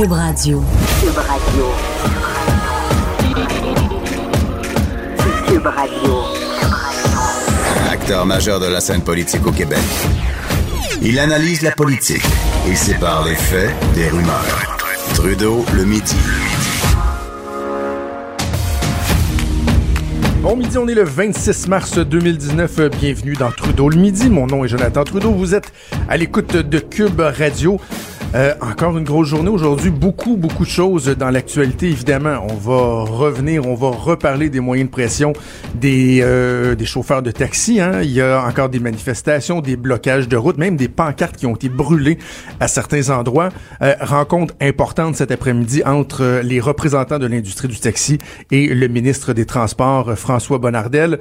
Cube Radio. Cube Radio. Cube Radio. Acteur majeur de la scène politique au Québec. Il analyse la politique et sépare les faits des rumeurs. Trudeau le midi. Bon midi, on est le 26 mars 2019. Bienvenue dans Trudeau le midi. Mon nom est Jonathan Trudeau. Vous êtes à l'écoute de Cube Radio. Euh, encore une grosse journée aujourd'hui, beaucoup, beaucoup de choses dans l'actualité, évidemment. On va revenir, on va reparler des moyens de pression des, euh, des chauffeurs de taxi. Hein. Il y a encore des manifestations, des blocages de route, même des pancartes qui ont été brûlées à certains endroits. Euh, rencontre importante cet après-midi entre les représentants de l'industrie du taxi et le ministre des Transports, François Bonnardel.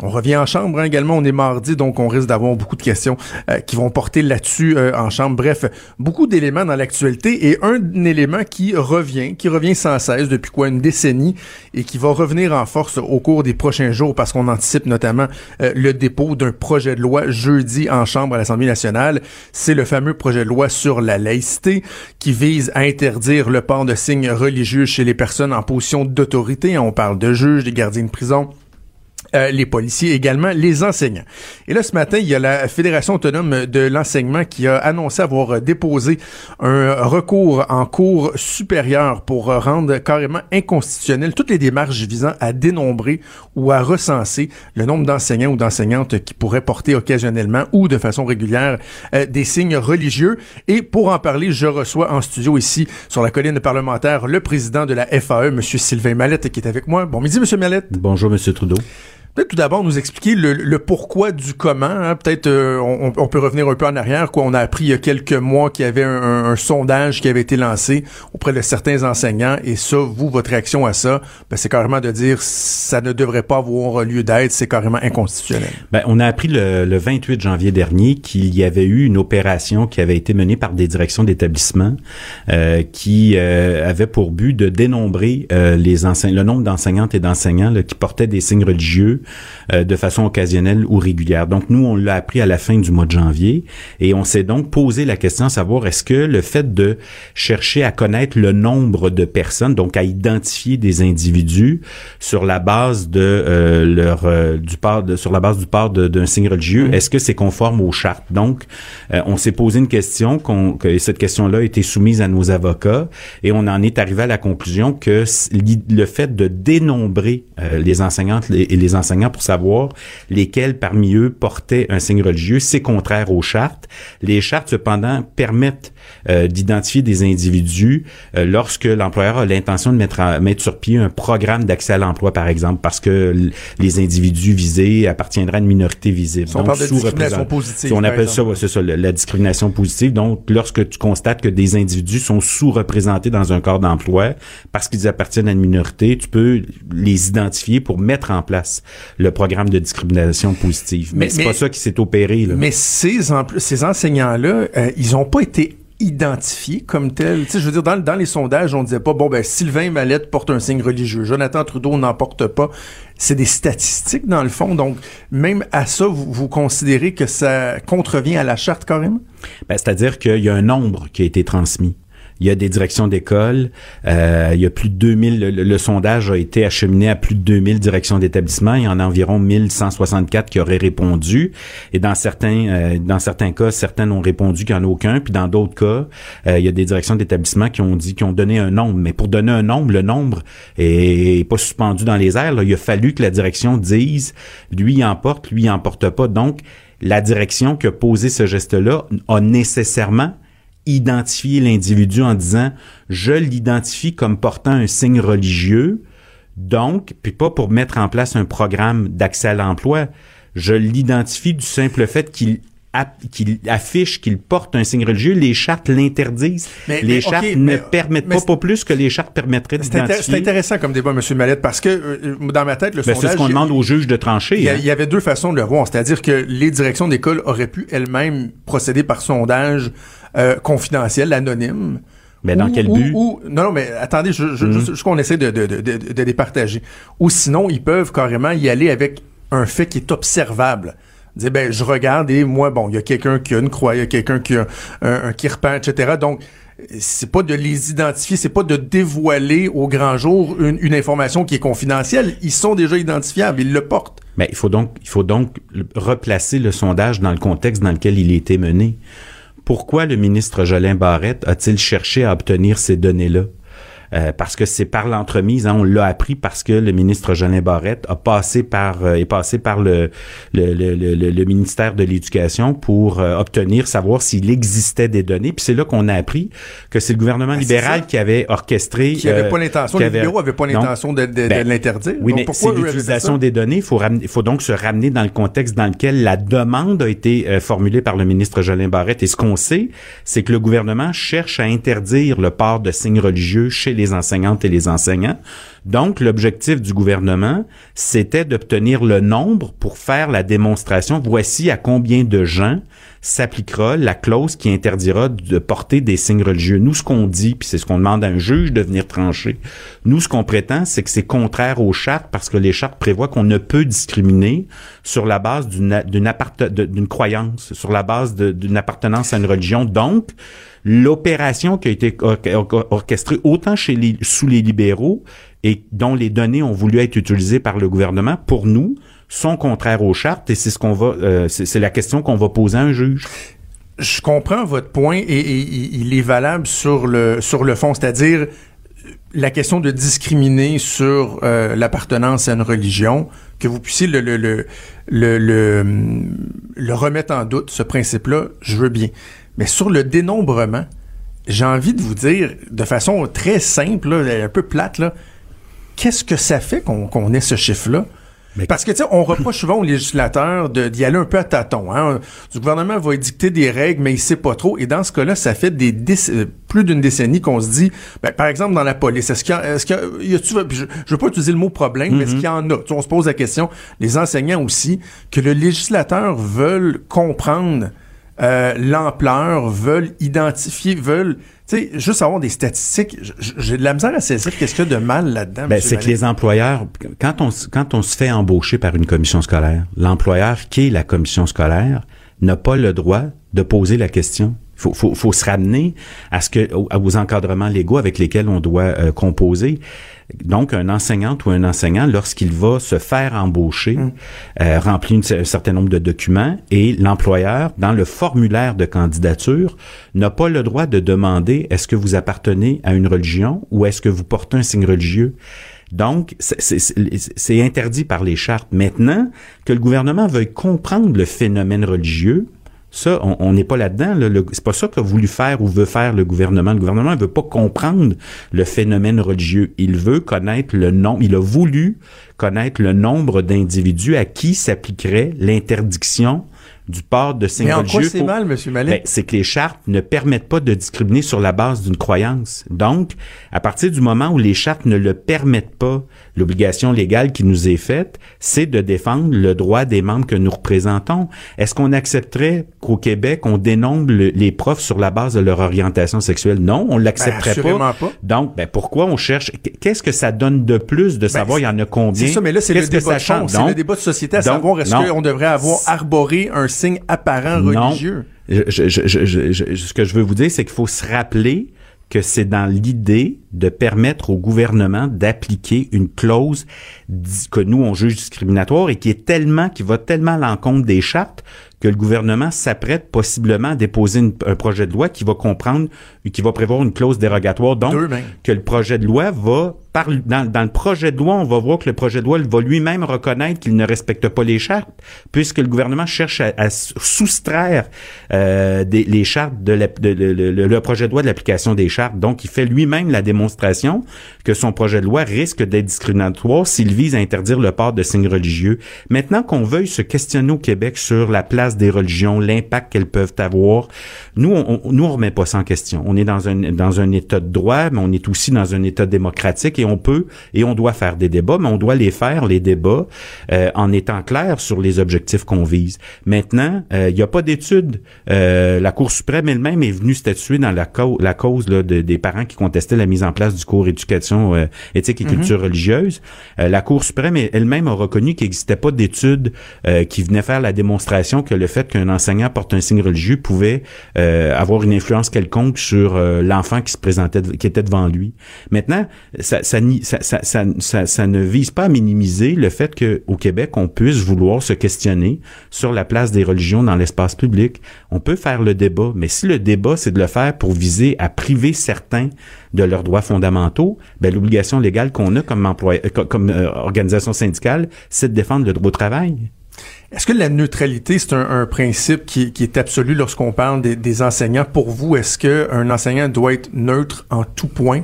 On revient en chambre hein, également, on est mardi, donc on risque d'avoir beaucoup de questions euh, qui vont porter là-dessus euh, en chambre. Bref, beaucoup d'éléments dans l'actualité et un élément qui revient, qui revient sans cesse depuis quoi une décennie et qui va revenir en force au cours des prochains jours parce qu'on anticipe notamment euh, le dépôt d'un projet de loi jeudi en chambre à l'Assemblée nationale. C'est le fameux projet de loi sur la laïcité qui vise à interdire le port de signes religieux chez les personnes en position d'autorité. On parle de juges, des gardiens de prison euh, les policiers, également les enseignants. Et là, ce matin, il y a la Fédération autonome de l'enseignement qui a annoncé avoir déposé un recours en cours supérieur pour rendre carrément inconstitutionnel toutes les démarches visant à dénombrer ou à recenser le nombre d'enseignants ou d'enseignantes qui pourraient porter occasionnellement ou de façon régulière euh, des signes religieux. Et pour en parler, je reçois en studio ici, sur la colline parlementaire, le président de la FAE, M. Sylvain Mallette, qui est avec moi. Bon midi, M. Mallette. Bonjour, M. Trudeau. Peut-être tout d'abord nous expliquer le, pourquoi du comment. Hein. Peut-être euh, on, peut revenir un peu en arrière. Quoi, on a appris il y a quelques mois qu'il y avait un, sondage qui avait été lancé auprès de certains enseignants. Et ça, vous, votre réaction à ça, ben, c'est carrément de dire ça ne devrait pas avoir lieu d'être. C'est carrément inconstitutionnel. Ben, on a appris le, le 28 janvier dernier qu'il y avait eu une opération qui avait été menée par des directions d'établissement euh, qui euh, avait pour but de dénombrer euh, les le nombre d'enseignantes et d'enseignants qui portaient des signes religieux euh, de façon occasionnelle ou régulière. Donc nous, on l'a appris à la fin du mois de janvier et on s'est donc posé la question à savoir est-ce que le fait de chercher à connaître le nombre de personnes, donc à identifier des individus sur la base de euh, leur euh, du port de, sur la base du port d'un signe religieux, mmh. est-ce que c'est conforme aux chartes? Donc on s'est posé une question qu'on que cette question-là a été soumise à nos avocats et on en est arrivé à la conclusion que le fait de dénombrer les enseignantes et les enseignants pour savoir lesquels parmi eux portaient un signe religieux. C'est contraire aux chartes. Les chartes, cependant, permettent euh, d'identifier des individus euh, lorsque l'employeur a l'intention de mettre, mettre sur pied un programme d'accès à l'emploi, par exemple, parce que les individus visés appartiendraient à une minorité visible. on parle de discrimination positive. On appelle ça, c'est ça, la, discrimination positive. Donc, lorsque tu constates que des individus sont sous-représentés dans un corps d'emploi parce qu'ils appartiennent à une minorité, tu peux les identifier pour mettre en place le programme de discrimination positive. Mais, c'est pas ça qui s'est opéré. Là. Mais ces, ces enseignants-là, euh, ils ont pas été identifiés comme tels. Tu sais, je veux dire, dans, dans les sondages, on disait pas, bon, ben, Sylvain Mallette porte un signe religieux, Jonathan Trudeau n'en porte pas. C'est des statistiques, dans le fond. Donc, même à ça, vous, vous considérez que ça contrevient à la charte, carrément? Ben, c'est-à-dire qu'il y a un nombre qui a été transmis il y a des directions d'école, euh, il y a plus de 2000, le, sondage a été acheminé à plus de 2000 directions d'établissement, il y en a environ 1164 qui auraient répondu, et dans certains, euh, dans certains cas, certains n'ont répondu qu'il n'y en a aucun, puis dans d'autres cas, euh, il y a des directions d'établissement qui ont dit, qui ont donné un nombre, mais pour donner un nombre, le nombre est, pas suspendu dans les airs, il a fallu que la direction dise, lui il emporte, lui il emporte pas, donc la direction qui a posé ce geste-là a nécessairement identifier l'individu en disant je l'identifie comme portant un signe religieux, donc, puis pas pour mettre en place un programme d'accès à l'emploi, je l'identifie du simple fait qu'il qu'il affiche qu'il porte un signe religieux, les chartes l'interdisent. Les chartes ne permettent pas, pas plus que les chartes permettraient d'identifier. C'est intéressant comme débat, M. Mallette, parce que euh, dans ma tête, le sondage... C'est ce qu'on demande aux juges de trancher. Il y, hein. y, avait deux façons de le voir, c'est-à-dire que les directions d'école auraient pu elles-mêmes procéder par sondage euh, confidentiel, anonyme. Mais dans quel but? non, non, mais attendez, je, je, mm qu'on essaie de, de, de, de, les partager. Ou sinon, ils peuvent carrément y aller avec un fait qui est observable. Dire, ben, je regarde et moi, bon, il y a quelqu'un qui a une croix, il y a quelqu'un qui a un, un kirpan, etc. Donc, c'est pas de les identifier, c'est pas de dévoiler au grand jour une, une, information qui est confidentielle. Ils sont déjà identifiables, ils le portent. Mais il faut donc, il faut donc replacer le sondage dans le contexte dans lequel il a été mené. Pourquoi le ministre Jolin Barrette a-t-il cherché à obtenir ces données-là? Euh, parce que c'est par l'entremise, hein, on l'a appris parce que le ministre Jolin Barrette a passé par euh, est passé par le le, le, le, le ministère de l'Éducation pour euh, obtenir savoir s'il existait des données. Puis c'est là qu'on a appris que c'est le gouvernement ben, libéral qui avait orchestré, qui avait pas l'intention, les libéraux n'avaient pas l'intention de, de, ben, de l'interdire. Oui, donc, mais c'est l'utilisation des données. Il faut ramener, faut donc se ramener dans le contexte dans lequel la demande a été formulée par le ministre Jolin Barrette. Et ce qu'on sait, c'est que le gouvernement cherche à interdire le port de signes religieux chez les les enseignantes et les enseignants. Donc, l'objectif du gouvernement, c'était d'obtenir le nombre pour faire la démonstration. Voici à combien de gens s'appliquera la clause qui interdira de porter des signes religieux. Nous, ce qu'on dit, puis c'est ce qu'on demande à un juge de venir trancher, nous, ce qu'on prétend, c'est que c'est contraire aux chartes parce que les chartes prévoient qu'on ne peut discriminer sur la base d'une croyance, sur la base d'une appartenance à une religion. Donc, l'opération qui a été orchestrée autant chez sous les libéraux et dont les données ont voulu être utilisées par le gouvernement, pour nous, sont contraires aux chartes et c'est ce qu'on va, euh, la question qu'on va poser à un juge. Je comprends votre point et, il est valable sur le fond, c'est-à-dire la question de discriminer sur euh, l'appartenance à une religion, que vous puissiez le remettre en doute, ce principe-là, je veux bien. Mais sur le dénombrement, j'ai envie de vous dire, de façon très simple, un peu plate, qu'est-ce que ça fait qu'on ait ce chiffre-là? Parce que, tu sais, on reproche souvent aux législateurs d'y aller un peu à tâtons. Hein. Le gouvernement va édicter des règles, mais il sait pas trop. Et dans ce cas-là, ça fait des euh, plus d'une décennie qu'on se dit, ben, par exemple, dans la police, est-ce qu'il y a, est-ce qu'il y a, je, je veux pas utiliser le mot problème, mais est-ce mm-hmm. qu'il y en a? on se pose la question, les enseignants aussi, que le législateur veulent comprendre euh, l'ampleur, veulent identifier, veulent tu sais, juste avoir des statistiques, j'ai de la misère à saisir qu'est-ce qu'il y a de mal là-dedans. Ben, c'est que les employeurs, quand on, quand on se fait embaucher par une commission scolaire, l'employeur qui est la commission scolaire n'a pas le droit de poser la question. Faut, faut, faut se ramener à ce que aux encadrements légaux avec lesquels on doit euh, composer. Donc, un enseignant ou un enseignant, lorsqu'il va se faire embaucher, mm. euh, remplit un certain nombre de documents et l'employeur, dans le formulaire de candidature, n'a pas le droit de demander est-ce que vous appartenez à une religion ou est-ce que vous portez un signe religieux? Donc, c'est interdit par les chartes. Maintenant, que le gouvernement veuille comprendre le phénomène religieux, ça, on n'est pas là-dedans. Là. C'est pas ça qu'a voulu faire ou veut faire le gouvernement. Le gouvernement ne veut pas comprendre le phénomène religieux. Il veut connaître le nombre. Il a voulu connaître le nombre d'individus à qui s'appliquerait l'interdiction du port de religieux. Mais c'est mal, M. Mallet? Ben, c'est que les chartes ne permettent pas de discriminer sur la base d'une croyance. Donc, à partir du moment où les chartes ne le permettent pas, l'obligation légale qui nous est faite, c'est de défendre le droit des membres que nous représentons. Est-ce qu'on accepterait qu'au Québec, on dénombre les profs sur la base de leur orientation sexuelle? Non, on l'accepterait ben, pas. pas. Donc, ben, pourquoi on cherche? Qu'est-ce que ça donne de plus de ben, savoir il y en a combien? C'est ça, mais là, c'est le, débat de le débat de société à savoir est-ce qu'on devrait avoir arboré un signe apparent religieux? Je, je, je, ce que je veux vous dire, c'est qu'il faut se rappeler que c'est dans l'idée de permettre au gouvernement d'appliquer une clause que nous on juge discriminatoire et qui est tellement qui va tellement à l'encontre des chartes que le gouvernement s'apprête possiblement à déposer un projet de loi qui va comprendre qui va prévoir une clause dérogatoire donc que le projet de loi va par, dans, dans, le projet de loi, on va voir que le projet de loi va lui-même reconnaître qu'il ne respecte pas les chartes, puisque le gouvernement cherche à, à soustraire euh, des, les chartes de, le projet de loi de l'application des chartes. Donc, il fait lui-même la démonstration que son projet de loi risque d'être discriminatoire s'il vise à interdire le port de signes religieux. Maintenant qu'on veuille se questionner au Québec sur la place des religions, l'impact qu'elles peuvent avoir. Nous, on, nous, on remet pas ça en question. On est dans un, dans un état de droit, mais on est aussi dans un état démocratique et on peut et on doit faire des débats, mais on doit les faire, les débats, euh, en étant clair sur les objectifs qu'on vise. Maintenant, euh, il n'y a pas d'études. Euh, la Cour suprême elle-même est venue statuer dans la, la cause là, de, des parents qui contestaient la mise en place du cours éducation éthique et culture mhm. religieuse. la Cour suprême elle-même a reconnu qu'il n'existait pas d'études qui venaient faire la démonstration que le fait qu'un enseignant porte un signe religieux pouvait avoir une influence quelconque sur l'enfant qui se présentait, qui était devant lui. Maintenant, ça, ça ne vise pas à minimiser le fait qu'au Québec, on puisse vouloir se questionner sur la place des religions dans l'espace public. On peut faire le débat, mais si le débat, c'est de le faire pour viser à priver certains de leurs droits fondamentaux, ben, l'obligation légale qu'on a comme, employé, euh, comme euh, organisation syndicale, c'est de défendre le droit au travail. Est-ce que la neutralité, c'est un, principe qui, est absolu lorsqu'on parle des, des enseignants? Pour vous, est-ce qu'un enseignant doit être neutre en tout point?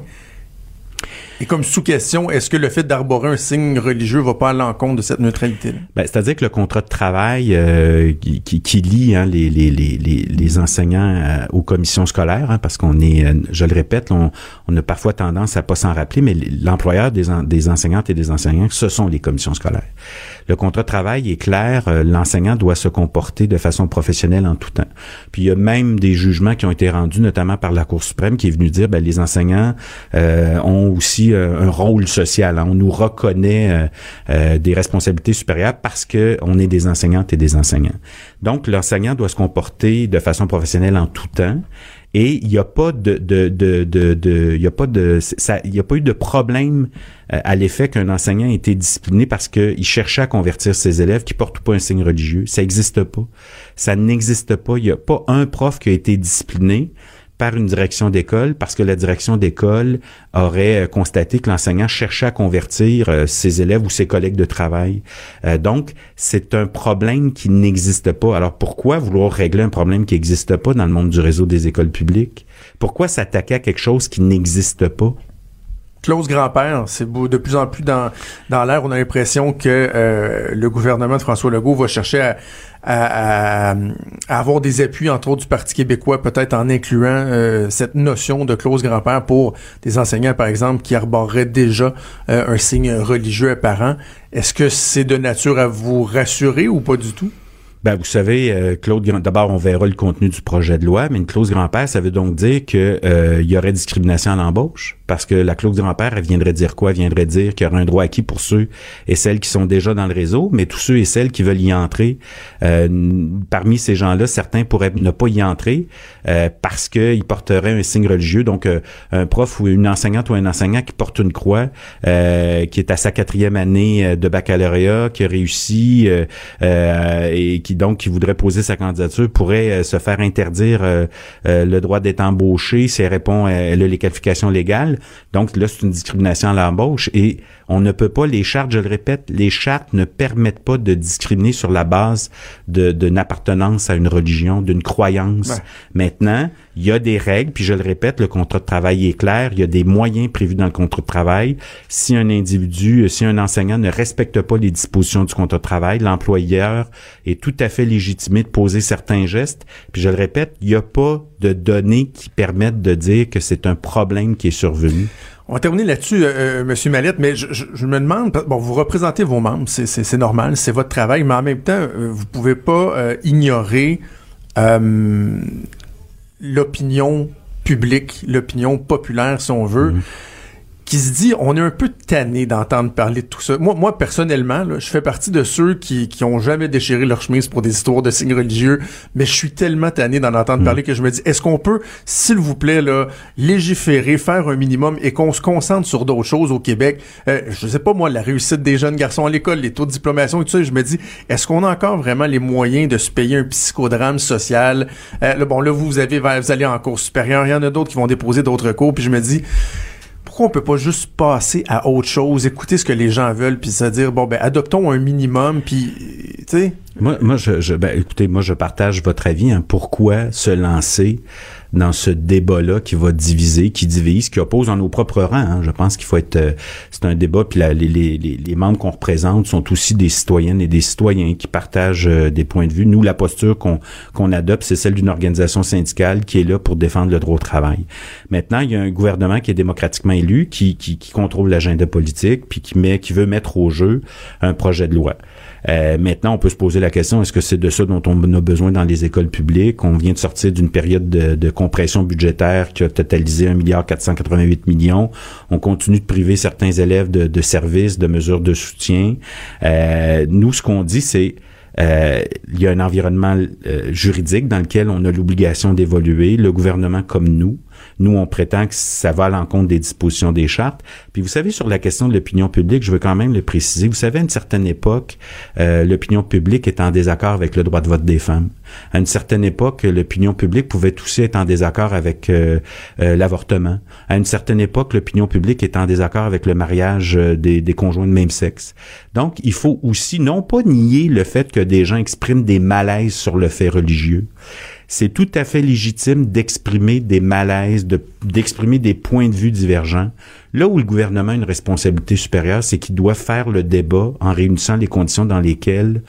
Et comme sous-question, est-ce que le fait d'arborer un signe religieux va pas à l'encontre de cette neutralité? Ben, C'est-à-dire que le contrat de travail euh, qui, qui, lie hein, les, les, les, les, enseignants euh, aux commissions scolaires, hein, parce qu'on est, euh, je le répète, on, on, a parfois tendance à pas s'en rappeler, mais l'employeur des, des enseignantes et des enseignants, ce sont les commissions scolaires. Le contrat de travail est clair, l'enseignant doit se comporter de façon professionnelle en tout temps. Puis il y a même des jugements qui ont été rendus, notamment par la Cour suprême, qui est venue dire ben, les enseignants ont aussi euh, un rôle social. Hein. On nous reconnaît euh, euh, des responsabilités supérieures parce que on est des enseignantes et des enseignants. Donc, l'enseignant doit se comporter de façon professionnelle en tout temps. Et il n'y a pas de, de, de, de, il y a pas de, ça, il y a pas eu de problème à l'effet qu'un enseignant ait été discipliné parce qu'il cherchait à convertir ses élèves qui portent pas un signe religieux. Ça n'existe pas. Ça n'existe pas. Il n'y a pas un prof qui a été discipliné par une direction d'école parce que la direction d'école aurait euh, constaté que l'enseignant cherchait à convertir euh, ses élèves ou ses collègues de travail. Euh, donc, c'est un problème qui n'existe pas. Alors, pourquoi vouloir régler un problème qui n'existe pas dans le monde du réseau des écoles publiques? Pourquoi s'attaquer à quelque chose qui n'existe pas? Clause grand-père, c'est de plus en plus dans, dans l'air. On a l'impression que le gouvernement de François Legault va chercher à, à, avoir des appuis, entre autres du Parti québécois, peut-être en incluant euh, cette notion de clause grand-père pour des enseignants, par exemple, qui arboreraient déjà euh, un signe religieux apparent. Est-ce que c'est de nature à vous rassurer ou pas du tout? Ben, vous savez, euh, Claude, d'abord, on verra le contenu du projet de loi, mais une clause grand-père, ça veut donc dire que euh, y aurait discrimination à l'embauche, parce que la clause grand-père, elle viendrait dire quoi? Elle viendrait dire qu'il y aurait un droit acquis pour ceux et celles qui sont déjà dans le réseau, mais tous ceux et celles qui veulent y entrer, euh, parmi ces gens-là, certains pourraient ne pas y entrer parce qu'ils porteraient un signe religieux. Donc, un prof ou une enseignante ou un enseignant qui porte une croix, qui est à sa quatrième année de baccalauréat, qui a réussi et qui donc qui voudrait poser sa candidature pourrait euh, se faire interdire euh, euh, le droit d'être embauché si elle répond elle a les qualifications légales. Donc là, c'est une discrimination à l'embauche et on ne peut pas, les chartes, je le répète, les chartes ne permettent pas de discriminer sur la base d'une appartenance à une religion, d'une croyance. Maintenant, il y a des règles, puis je le répète, le contrat de travail est clair, il y a des moyens prévus dans le contrat de travail. Si un individu, si un enseignant ne respecte pas les dispositions du contrat de travail, l'employeur est tout à fait légitimé de poser certains gestes. Puis je le répète, il n'y a pas de données qui permettent de dire que c'est un problème qui est survenu. On va terminer là-dessus, euh, euh, Monsieur Mallette, mais je, me demande, bon, vous représentez vos membres, c'est normal, c'est votre travail, mais en même temps, euh, vous pouvez pas euh, ignorer l'opinion publique, l'opinion populaire, si on veut. Mm-hmm qui se dit on est un peu tanné d'entendre parler de tout ça. Moi, moi personnellement, là, je fais partie de ceux qui, qui ont jamais déchiré leur chemise pour des histoires de signes religieux, mais je suis tellement tanné d'en entendre mm. parler que je me dis est-ce qu'on peut, s'il vous plaît, là, légiférer, faire un minimum et qu'on se concentre sur d'autres choses au Québec? Euh, je sais pas moi, la réussite des jeunes garçons à l'école, les taux de diplomation et tout ça. Je me dis est-ce qu'on a encore vraiment les moyens de se payer un psychodrame social? Euh, là, Bon, là vous avez, vous allez en cours supérieur, il y en a d'autres qui vont déposer d'autres cours, puis je me dis pourquoi on peut pas juste passer à autre chose, écouter ce que les gens veulent, puis se dire bon ben adoptons un minimum, puis tu sais. Moi, moi je, je ben, écoutez, moi je partage votre avis. Hein, pourquoi se lancer dans ce débat-là qui va diviser, qui divise, qui oppose en nos propres rangs. Hein. Je pense qu'il faut être... Euh, c'est un débat, puis les, les, les, membres qu'on représente sont aussi des citoyennes et des citoyens qui partagent euh, des points de vue. Nous, la posture qu'on adopte, c'est celle d'une organisation syndicale qui est là pour défendre le droit au travail. Maintenant, il y a un gouvernement qui est démocratiquement élu, qui, qui, qui contrôle l'agenda politique, puis qui, met, qui veut mettre au jeu un projet de loi. Euh, maintenant, on peut se poser la question, est-ce que c'est de ça dont on a besoin dans les écoles publiques? On vient de sortir d'une période de, compression budgétaire qui a totalisé 1 milliard 488 millions. On continue de priver certains élèves de, services, de mesures de soutien. Euh, nous, ce qu'on dit, c'est euh, il y a un environnement juridique dans lequel on a l'obligation d'évoluer. Le gouvernement comme nous, nous, on prétend que ça va à l'encontre des dispositions des chartes. Puis vous savez, sur la question de l'opinion publique, je veux quand même le préciser. Vous savez, à une certaine époque, euh, l'opinion publique est en désaccord avec le droit de vote des femmes. À une certaine époque, l'opinion publique pouvait aussi être en désaccord avec euh, euh, l'avortement. À une certaine époque, l'opinion publique est en désaccord avec le mariage des, des conjoints de même sexe. Donc, il faut aussi non pas nier le fait que des gens expriment des malaises sur le fait religieux, c'est tout à fait légitime d'exprimer des malaises, d'exprimer des points de vue divergents. Là où le gouvernement a une responsabilité supérieure, c'est qu'il doit faire le débat en réunissant les conditions dans lesquelles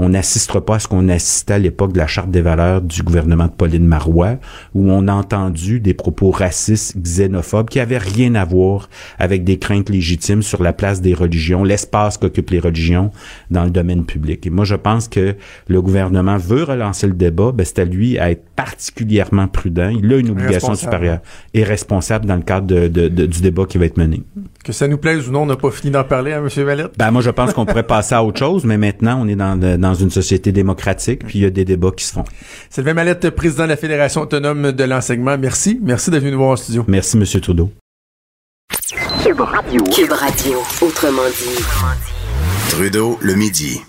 on n'assistera pas à ce qu'on assistait à l'époque de la charte des valeurs du gouvernement de Pauline Marois, où on a entendu des propos racistes, xénophobes, qui avaient rien à voir avec des craintes légitimes sur la place des religions, l'espace qu'occupent les religions dans le domaine public. Et moi, je pense que le gouvernement veut relancer le débat, ben, c'est à lui à être particulièrement prudent. Il a une obligation supérieure et responsable dans le cadre de, du débat qui va être mené. Que ça nous plaise ou non, on n'a pas fini d'en parler, à hein, M. Valette? Ben, moi, je pense qu'on pourrait passer à autre chose, mais maintenant, on est dans, dans une société démocratique, puis il y a des débats qui se font. Sylvain Mallette, président de la Fédération autonome de l'enseignement. Merci. Merci d'être venu nous voir en studio. Merci, M. Trudeau. Cube Radio. Cube Radio, autrement dit. Trudeau, le midi.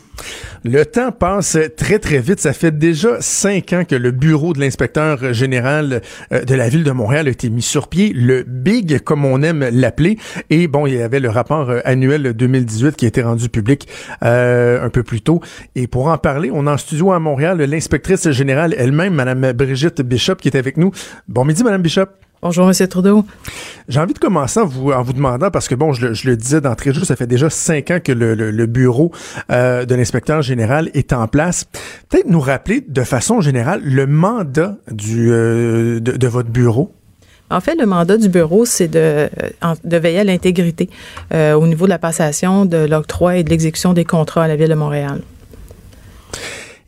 Le temps passe très, très vite. Ça fait déjà cinq ans que le bureau de l'inspecteur général euh, de la ville de Montréal a été mis sur pied, le BIG, comme on aime l'appeler. Et bon, il y avait le rapport euh, annuel 2018 qui a été rendu public euh, un peu plus tôt. Et pour en parler, on a en studio à Montréal l'inspectrice générale elle-même, Madame Brigitte Bishop, qui est avec nous. Bon midi, Madame Bishop. Bonjour, M. Trudeau. J'ai envie de commencer en vous, en vous demandant, parce que bon, je, le disais d'entrée de jeu, ça fait déjà cinq ans que le, bureau euh, de l'inspecteur général est en place. Peut-être nous rappeler de façon générale le mandat du, euh, de, votre bureau. En fait, le mandat du bureau, c'est de, de veiller à l'intégrité euh, au niveau de la passation, de l'octroi et de l'exécution des contrats à la Ville de Montréal.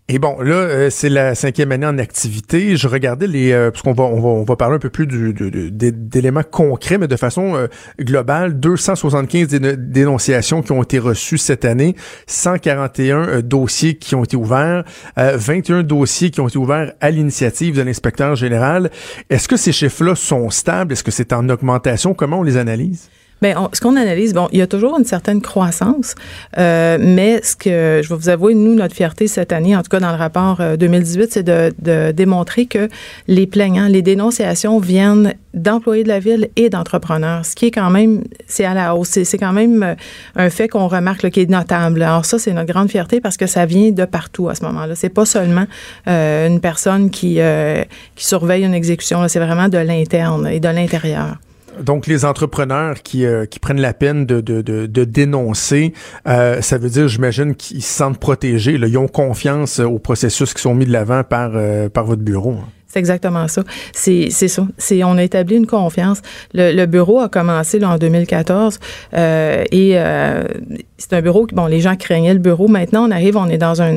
Et bon, là, euh, c'est la cinquième année en activité. Je regardais les, euh, parce qu'on va, on va, on va parler un peu plus du, d'éléments concrets, mais de façon euh, globale, 275 dénonciations qui ont été reçues cette année, 141 dossiers qui ont été ouverts, 21 dossiers qui ont été ouverts à l'initiative de l'inspecteur général. Est-ce que ces chiffres-là sont stables? Est-ce que c'est en augmentation? Comment on les analyse? Bien, ce qu'on analyse, bon, il y a toujours une certaine croissance, euh, mais ce que je vais vous avouer, nous, notre fierté cette année, en tout cas dans le rapport 2018, euh, c'est de, de, démontrer que les plaignants, les dénonciations viennent d'employés de la ville et d'entrepreneurs, ce qui est quand même, c'est à la hausse. C'est quand même euh, un fait qu'on remarque qui est notable. Alors ça, c'est notre grande fierté parce que ça vient de partout à ce moment-là. C'est pas seulement euh, une personne qui, euh, qui surveille une exécution, c'est vraiment de l'interne et de l'intérieur. Donc, les entrepreneurs qui, euh, qui prennent la peine de, de, de, dénoncer, euh, ça veut dire, j'imagine, qu'ils se sentent protégés. Là, ils ont confiance aux processus qui sont mis de l'avant par, euh, par votre bureau. Hein. C'est exactement ça. C'est ça. C'est on a établi une confiance. Le, bureau a commencé là, en 2014 euh, et euh, c'est un bureau qui bon les gens craignaient le bureau. Maintenant on arrive, on est dans un,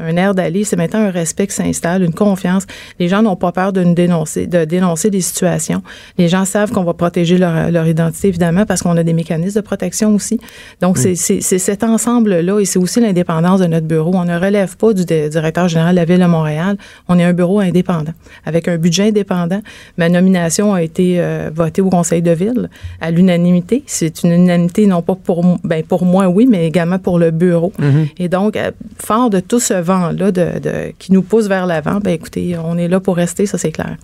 un air d'aller. C'est maintenant un respect qui s'installe, une confiance. Les gens n'ont pas peur de nous dénoncer, de dénoncer des situations. Les gens savent qu'on va protéger leur, leur identité évidemment parce qu'on a des mécanismes de protection aussi. Donc c'est cet ensemble là et c'est aussi l'indépendance de notre bureau. On ne relève pas du directeur général de la ville de Montréal. On est un bureau indépendant avec un budget indépendant. Ma nomination a été euh, votée au Conseil de ville à l'unanimité. C'est une unanimité non pas pour, ben pour moi, oui, mais également pour le bureau. Mm-hmm. Et donc, euh, fort de tout ce vent-là de, qui nous pousse vers l'avant, ben écoutez, on est là pour rester, ça c'est clair.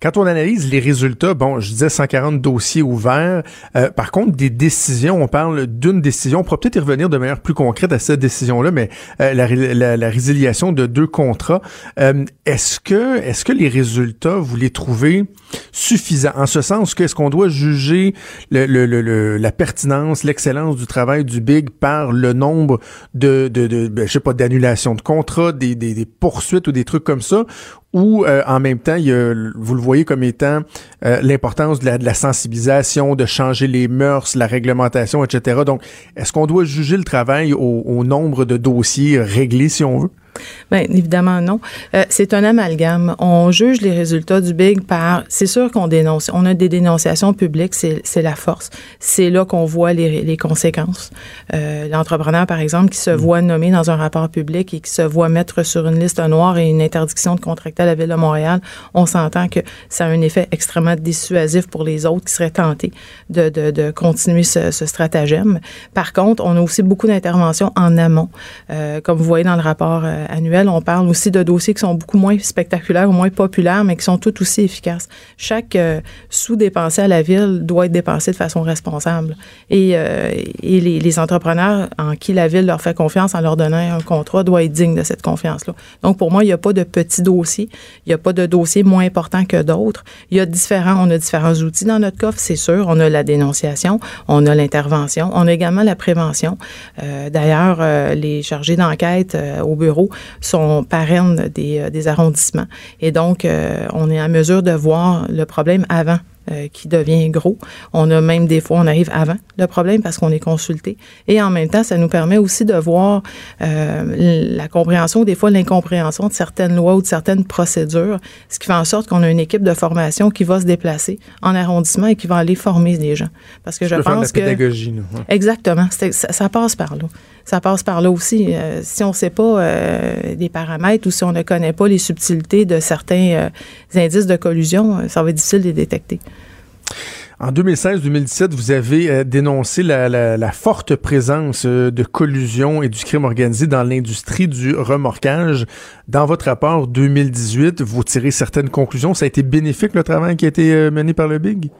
Quand on analyse les résultats, bon, je disais 140 dossiers ouverts. Euh, par contre, des décisions, on parle d'une décision. On pourra peut-être y revenir de manière plus concrète à cette décision-là, mais euh, la, la, résiliation de deux contrats. Euh, est-ce que, est-ce que les résultats, vous les trouvez suffisants? En ce sens qu'est-ce qu'on doit juger le, le, le, la pertinence, l'excellence du travail du Big par le nombre de, de, de ben, je sais pas, d'annulations de contrats, des, des, des poursuites ou des trucs comme ça, ou euh, en même temps, il y a, vous le voyez comme étant euh, l'importance de la, sensibilisation, de changer les mœurs, la réglementation, etc. Donc, est-ce qu'on doit juger le travail au nombre de dossiers réglés, si on veut? Bien, évidemment, non. Euh, c'est un amalgame. On juge les résultats du Big par. C'est sûr qu'on dénonce. On a des dénonciations publiques, c'est la force. C'est là qu'on voit les, les conséquences. Euh, L'entrepreneur, par exemple, qui se mm. voit nommé dans un rapport public et qui se voit mettre sur une liste noire et une interdiction de contracter à la Ville de Montréal, on s'entend que ça a un effet extrêmement dissuasif pour les autres qui seraient tentés de, de, de continuer ce, ce, stratagème. Par contre, on a aussi beaucoup d'interventions en amont. Euh, comme vous voyez dans le rapport annuel, on parle aussi de dossiers qui sont beaucoup moins spectaculaires ou moins populaires, mais qui sont tout aussi efficaces. Chaque euh, sous dépensé à la ville doit être dépensé de façon responsable. Et, euh, les, entrepreneurs en qui la ville leur fait confiance en leur donnant un contrat doivent être dignes de cette confiance-là. Donc, pour moi, il n'y a pas de petits dossiers. Il n'y a pas de dossiers moins importants que d'autres. Il y a différents, on a différents outils dans notre coffre, c'est sûr. On a la dénonciation, on a l'intervention, on a également la prévention. Euh, D'ailleurs, les chargés d'enquête au bureau sont parraines des, euh, des arrondissements. Et donc, euh, on est en mesure de voir le problème avant euh, qui devient gros. On a même des fois, on arrive avant le problème parce qu'on est consulté. Et en même temps, ça nous permet aussi de voir euh, la compréhension, des fois l'incompréhension de certaines lois ou de certaines procédures, ce qui fait en sorte qu'on a une équipe de formation qui va se déplacer en arrondissement et qui va aller former les gens. Parce que je, pense que... pédagogie, Exactement. Ça, ça, passe par là ça passe par là aussi. Euh, si on ne sait pas euh, les paramètres ou si on ne connaît pas les subtilités de certains euh, indices de collusion, ça va être difficile de les détecter. En 2016-2017, vous avez dénoncé la, la, forte présence de collusion et du crime organisé dans l'industrie du remorquage. Dans votre rapport 2018, vous tirez certaines conclusions. Ça a été bénéfique le travail qui a été mené par le Big?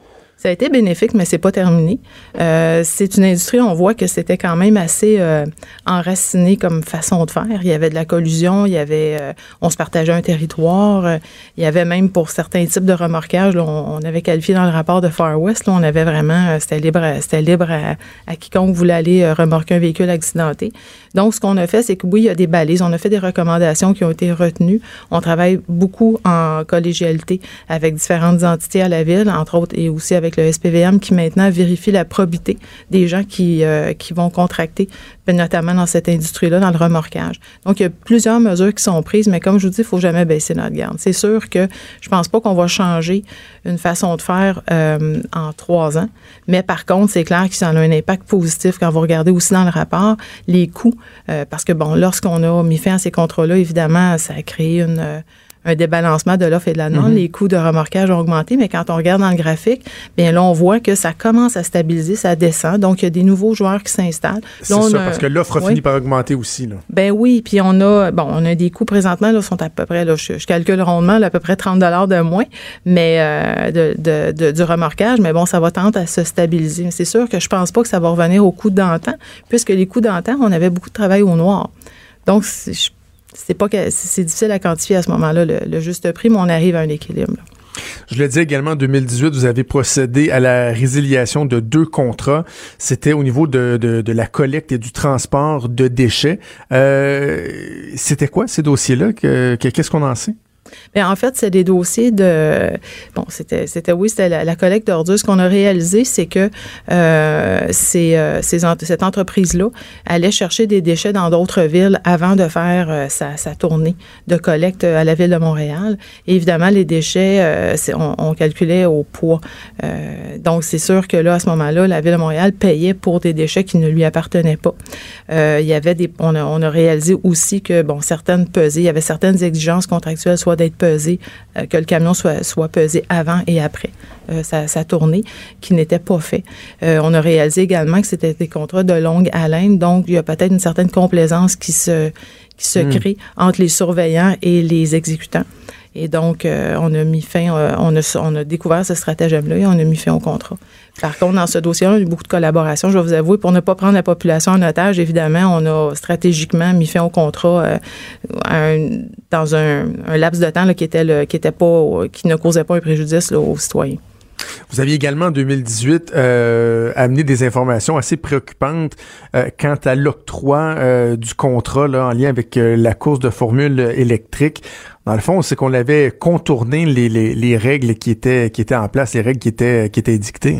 Ça a été bénéfique, mais c'est pas terminé. Euh, c'est une industrie, on voit que c'était quand même assez euh, enraciné comme façon de faire. Il y avait de la collusion, il y avait, euh, on se partageait un territoire. Euh, il y avait même pour certains types de remorquage, là, on, on, avait qualifié dans le rapport de Far West, là, on avait vraiment, euh, c'était libre, c'était libre à, à, quiconque voulait aller remorquer un véhicule accidenté. Donc, ce qu'on a fait, c'est que oui, il y a des balises. On a fait des recommandations qui ont été retenues. On travaille beaucoup en collégialité avec différentes entités à la ville, entre autres, et aussi avec le SPVM qui maintenant vérifie la probité des gens qui, euh, qui vont contracter, notamment dans cette industrie-là, dans le remorquage. Donc, il y a plusieurs mesures qui sont prises, mais comme je vous dis, il faut jamais baisser notre garde. C'est sûr que je pense pas qu'on va changer une façon de faire euh, en trois ans, mais par contre, c'est clair que ça a un impact positif quand vous regardez aussi dans le rapport les coûts, euh, parce que, bon, lorsqu'on a mis fin à ces contrats-là, évidemment, ça a créé une un débalancement de l'offre et de la demande. Mm-hmm. Les coûts de remorquage ont augmenté, mais quand on regarde dans le graphique, bien là, on voit que ça commence à stabiliser, ça descend. Donc, il y a des nouveaux joueurs qui s'installent. C'est ça, parce que l'offre a fini par augmenter aussi. Là. Ben oui, puis on a, bon, on a des coûts présentement, là, sont à peu près, là, je, je calcule rondement, là, à peu près 30 de moins, mais euh, de, de, de, du remorquage, mais bon, ça va tenter à se stabiliser. C'est sûr que je pense pas que ça va revenir aux coûts d'antan, puisque les coûts d'antan, on avait beaucoup de travail au noir. Donc, je c'est pas que c'est difficile à quantifier à ce moment-là le, juste prix, mais on arrive à un équilibre. Je le dis également, en 2018, vous avez procédé à la résiliation de deux contrats. C'était au niveau de, de, la collecte et du transport de déchets. Euh, C'était quoi ces dossiers-là? Qu'est-ce qu'on en sait? Mais en fait, c'est des dossiers de. Bon, c'était, c'était oui, c'était la, collecte d'ordures. Ce qu'on a réalisé, c'est que euh, euh, cette entreprise-là allait chercher des déchets dans d'autres villes avant de faire euh, sa, sa, tournée de collecte à la ville de Montréal. Évidemment, les déchets, euh, on, on, calculait au poids. Donc, c'est sûr que là, à ce moment-là, la ville de Montréal payait pour des déchets qui ne lui appartenaient pas. il y avait des. On a, on a réalisé aussi que, bon, certaines pesées, il y avait certaines exigences contractuelles, soit d'être pesé, euh, que le camion soit, soit pesé avant et après euh, sa, sa, tournée, qui n'était pas fait. Euh, on a réalisé également que c'était des contrats de longue haleine, donc il y a peut-être une certaine complaisance qui se, qui se hmm. crée entre les surveillants et les exécutants. Et donc, on a mis fin, on, a, on a découvert ce stratagème-là et on a mis fin au contrat. Par contre, dans ce dossier-là, il y a eu beaucoup de collaboration, je vais vous avouer. Pour ne pas prendre la population en otage, évidemment, on a stratégiquement mis fin au contrat dans un, laps de temps qui était qui pas qui ne causait pas un préjudice aux citoyens. Vous aviez également en 2018 euh, amené des informations assez préoccupantes euh, quant à l'octroi euh, du contrat en lien avec euh, la course de formule électrique. Dans le fond, c'est qu'on avait contourné les, les, les, règles qui étaient qui étaient en place, les règles qui étaient qui étaient dictées.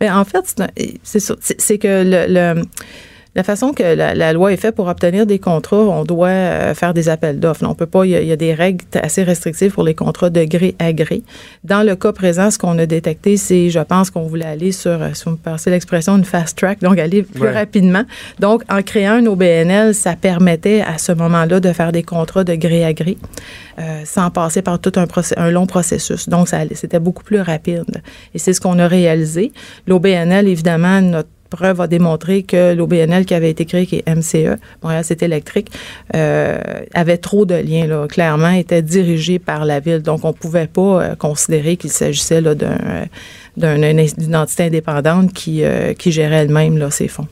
Bien, en fait, c'est que le la façon que la, loi est faite pour obtenir des contrats, on doit euh, faire des appels d'offres. On peut pas, il y, a, des règles assez restrictives pour les contrats de gré à gré. Dans le cas présent, ce qu'on a détecté, c'est, je pense qu'on voulait aller sur, euh, si vous me passez l'expression, une fast track, donc aller plus rapidement. Donc, en créant un OBNL, ça permettait à ce moment-là de faire des contrats de gré à gré. Euh, sans passer par tout un, un long processus. Donc, c'était beaucoup plus rapide. Et c'est ce qu'on a réalisé. L'OBNL, évidemment, notre preuve a démontré que l'OBNL qui avait été créé, qui est MCE, Montréal c'est électrique, euh, avait trop de liens, là, clairement, était dirigé par la ville. Donc, on ne pouvait pas euh, considérer qu'il s'agissait d'une entité indépendante qui, euh, qui gérait elle-même ses fonds.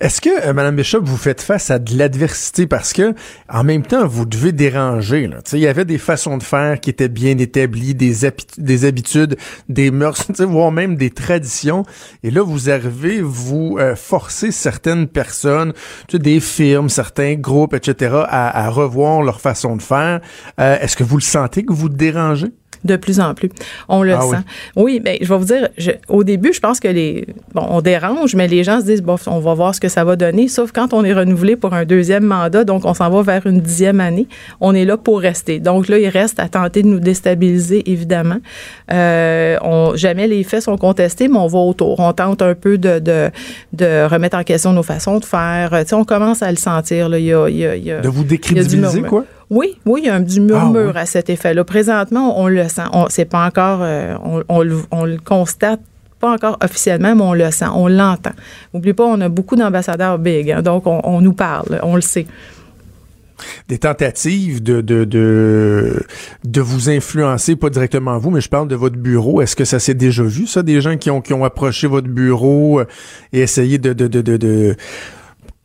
Est-ce que, euh, Madame Bishop, vous faites face à de l'adversité? Parce que, en même temps, vous devez déranger. Il y avait des façons de faire qui étaient bien établies, des, des habitudes, des mœurs, voire même des traditions. Et là, vous arrivez, vous euh, forcez certaines personnes, des firmes, certains groupes, etc., à, revoir leur façon de faire. Euh, est-ce que vous le sentez que vous dérangez? De plus en plus. On le ah sent. Oui, mais ben, je vais vous dire, au début, je pense que les. Bon, on dérange, mais les gens se disent, bon, on va voir ce que ça va donner. Sauf quand on est renouvelé pour un deuxième mandat, donc on s'en va vers une dixième année, on est là pour rester. Donc là, il reste à tenter de nous déstabiliser, évidemment. Euh, on, jamais les faits sont contestés, mais on va autour. On tente un peu de, de, de remettre en question nos façons de faire. Tu sais, on commence à le sentir. Là. Il y a, il y a, de vous décrédibiliser, quoi? Oui, oui, il y a un du murmure ah à cet effet-là. Présentement, on le sent. On, c'est pas encore, euh, on, le constate pas encore officiellement, mais on le sent, on l'entend. N'oubliez pas, on a beaucoup d'ambassadeurs big, hein, donc on, nous parle, on le sait des tentatives de, de, de, de, vous influencer, pas directement vous, mais je parle de votre bureau. Est-ce que ça s'est déjà vu, ça, des gens qui ont, qui ont approché votre bureau euh, et essayé de, de, de, de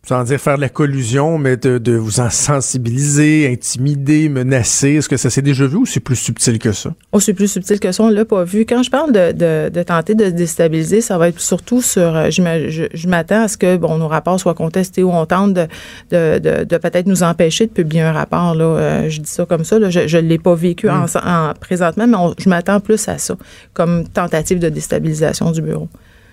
sans dire faire de la collusion, mais de, vous en sensibiliser, intimider, menacer. Est-ce que ça s'est déjà vu ou c'est plus subtil que ça? Oh, c'est plus subtil que ça, on l'a pas vu. Quand je parle de, de, tenter de déstabiliser, ça va être surtout sur, euh, je m'attends à ce que bon, nos rapports soient contestés ou on tente de, de, peut-être nous empêcher de publier un rapport. Là. Euh, je dis ça comme ça, je ne l'ai pas vécu en, mm. présentement, mais je m'attends plus à ça, comme tentative de déstabilisation du bureau.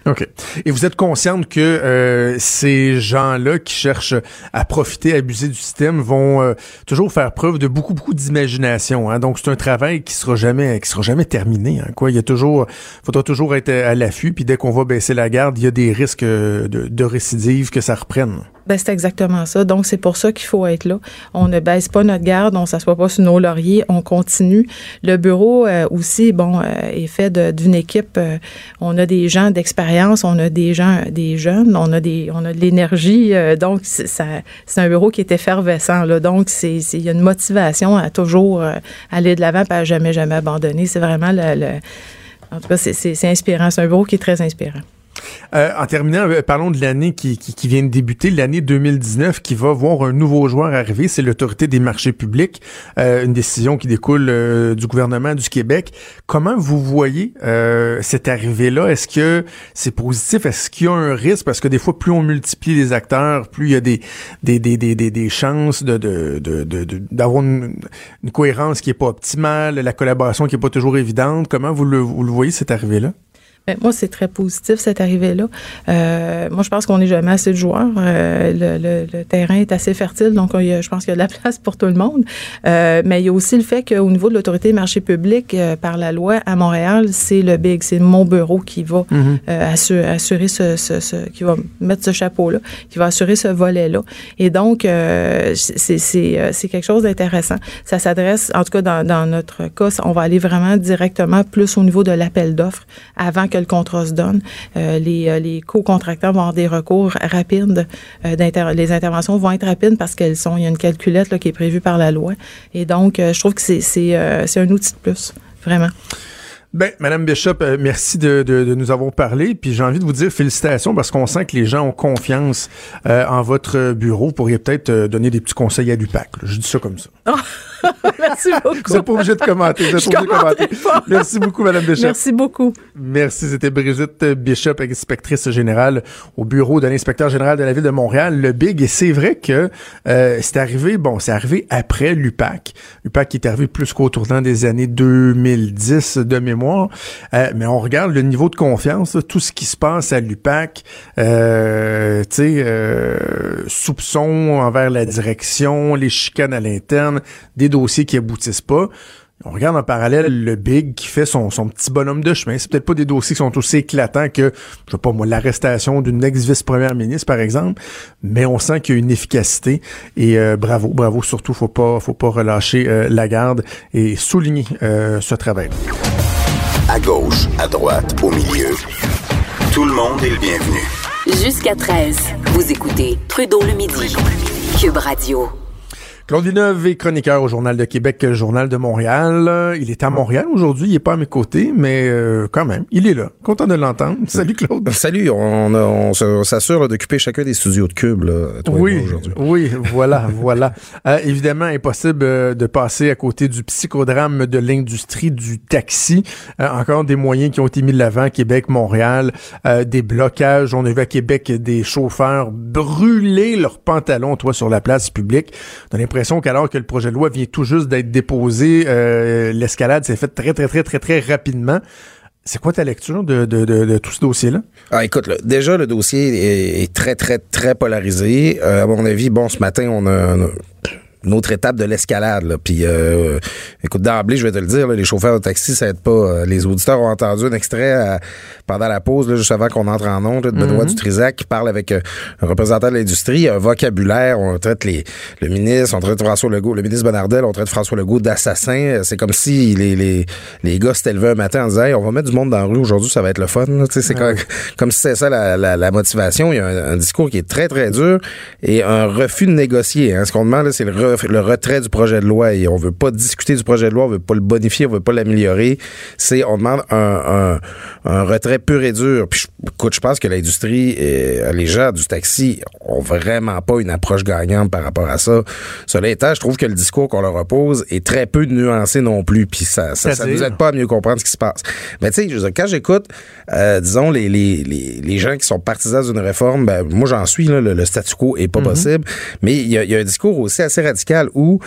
OK. Et vous êtes consciente que euh, ces gens-là qui cherchent à profiter, à abuser du système vont euh, toujours faire preuve de beaucoup, beaucoup d'imagination. Hein? Donc, c'est un travail qui sera jamais qui sera jamais terminé. Hein? Quoi, il y a toujours, faudra toujours être à l'affût. Puis dès qu'on va baisser la garde, il y a des risques de, de récidive que ça reprenne. Ben, c'est exactement ça. Donc, c'est pour ça qu'il faut être là. On ne baisse pas notre garde, on s'assoit pas sur nos lauriers, on continue. Le bureau euh, aussi, bon, euh, est fait d'une équipe. Euh, on a des gens d'expérience, on a des gens, des jeunes, on a des, on a de l'énergie. donc, c'est un bureau qui est effervescent. Là. Donc, il y a une motivation à toujours aller de l'avant, pas à jamais, jamais abandonner. C'est vraiment le, le en tout cas, c'est inspirant. C'est un bureau qui est très inspirant. Euh, en terminant, euh, parlons de l'année qui, qui, vient de débuter, l'année 2019 qui va voir un nouveau joueur arriver, c'est l'autorité des marchés publics, euh, une décision qui découle du gouvernement du Québec. Comment vous voyez cette arrivée-là? Est-ce que c'est positif? Est-ce qu'il y a un risque? Parce que des fois, plus on multiplie les acteurs, plus il y a des, des, des, des, des, chances de, de, de, d'avoir une, cohérence qui est pas optimale, la collaboration qui est pas toujours évidente. Comment vous le, vous le voyez, cette arrivée-là? Ben, moi, c'est très positif, cette arrivée-là. Euh, moi, je pense qu'on n'est jamais assez de joueurs. Euh, le, le, terrain est assez fertile, donc je pense qu'il y a de la place pour tout le monde. Euh, mais il y a aussi le fait qu'au niveau de l'autorité des marchés publics, euh, par la loi, à Montréal, c'est le BIG, c'est mon bureau qui va mhm. euh, assurer, assurer ce, ce, ce, qui va mettre ce chapeau-là, qui va assurer ce volet-là. Et donc, c'est quelque chose d'intéressant. Ça s'adresse, en tout cas dans, dans notre cas, on va aller vraiment directement plus au niveau de l'appel d'offres avant que que le contrat se donne. les, les co-contractants vont avoir des recours rapides. les interventions vont être rapides parce qu'elles sont, il y a une calculette là, qui est prévue par la loi. Et donc, je trouve que c'est un outil de plus, vraiment. Ben, Madame Bishop, euh, merci de, de, de, nous avoir parlé. Puis j'ai envie de vous dire félicitations parce qu'on sent que les gens ont confiance euh, en votre bureau. Vous pourriez peut-être euh, donner des petits conseils à l'UPAC. Je dis ça comme ça. merci beaucoup. Vous n'êtes pas obligé de commenter. Vous êtes pas obligé de commenter. Merci beaucoup, Madame Bishop. Merci beaucoup. Merci. C'était Brigitte Bishop, inspectrice générale au bureau de l'inspecteur général de la ville de Montréal, le Big. Et c'est vrai que c'est arrivé, bon, c'est arrivé après l'UPAC. L'UPAC qui est arrivé plus qu'au tournant des années 2010 de mémoire euh, mais on regarde le niveau de confiance, tout ce qui se passe à l'UPAC, euh, tu sais, euh, soupçons envers la direction, les chicanes à l'interne, des dossiers qui aboutissent pas. On regarde en parallèle le Big qui fait son, son petit bonhomme de chemin. C'est peut-être pas des dossiers qui sont aussi éclatants que, je sais pas moi, l'arrestation d'une ex-vice-première ministre, par exemple, mais on sent qu'il y a une efficacité et bravo, bravo. Surtout, faut pas, faut pas relâcher la garde et souligner ce travail. À gauche, à droite, au milieu. Tout le monde est le bienvenu. Jusqu'à 13, vous écoutez Trudeau le midi. Cube Radio. Claude Villeneuve est chroniqueur au Journal de Québec, Journal de Montréal. Il est à Montréal aujourd'hui, il est pas à mes côtés, mais euh, quand même, il est là. Content de l'entendre. Salut Claude. Salut, on, on, s'assure d'occuper chacun des studios de Cube là, toi oui, aujourd'hui. Oui, voilà, voilà. Euh, évidemment, impossible euh, de passer à côté du psychodrame de l'industrie du taxi. encore des moyens qui ont été mis de l'avant, Québec, Montréal, des blocages. On a vu à Québec des chauffeurs brûler leurs pantalons, toi, sur la place publique l'impression qu'alors que le projet de loi vient tout juste d'être déposé, euh, l'escalade s'est faite très, très, très, très, très rapidement. C'est quoi ta lecture de, de, de, tout ce dossier-là? Ah, écoute, déjà, le dossier est, très, très, très polarisé. Euh, à mon avis, bon, ce matin, on a, une autre étape de l'escalade. Puis, euh, écoute, d'emblée, je vais te le dire, les chauffeurs de taxi, ça aide pas. Euh, les auditeurs ont entendu un extrait euh, pendant la pause, juste avant qu'on entre en ondes, de Benoît mm Dutrisac qui parle avec un représentant de l'industrie, un vocabulaire. On traite les, le ministre, on traite François Legault, le ministre Bonardel, on traite François Legault d'assassin. C'est comme si les, les, les gars s'étaient levés un matin en disant on va mettre du monde dans la rue aujourd'hui, ça va être le fun. C'est comme, comme, si c'était ça la, la, motivation. Il y a un, discours qui est très, très dur et un refus de négocier. Hein. Ce qu'on demande, c'est le le retrait du projet de loi et on veut pas discuter du projet de loi, on veut pas le bonifier, on veut pas l'améliorer. C'est on demande un, un, retrait pur et dur. Puis écoute, je pense que l'industrie et les gens du taxi ont vraiment pas une approche gagnante par rapport à ça. Cela étant, je trouve que le discours qu'on leur oppose est très peu nuancé non plus. Puis ça, ça, ça nous aide pas à mieux comprendre ce qui se passe. Mais tu sais, quand j'écoute, euh, disons les, les, les, les, gens qui sont partisans d'une réforme, ben, moi j'en suis là, le, statu quo est pas mm-hmm. possible. Mais il y, y a un discours aussi assez radical où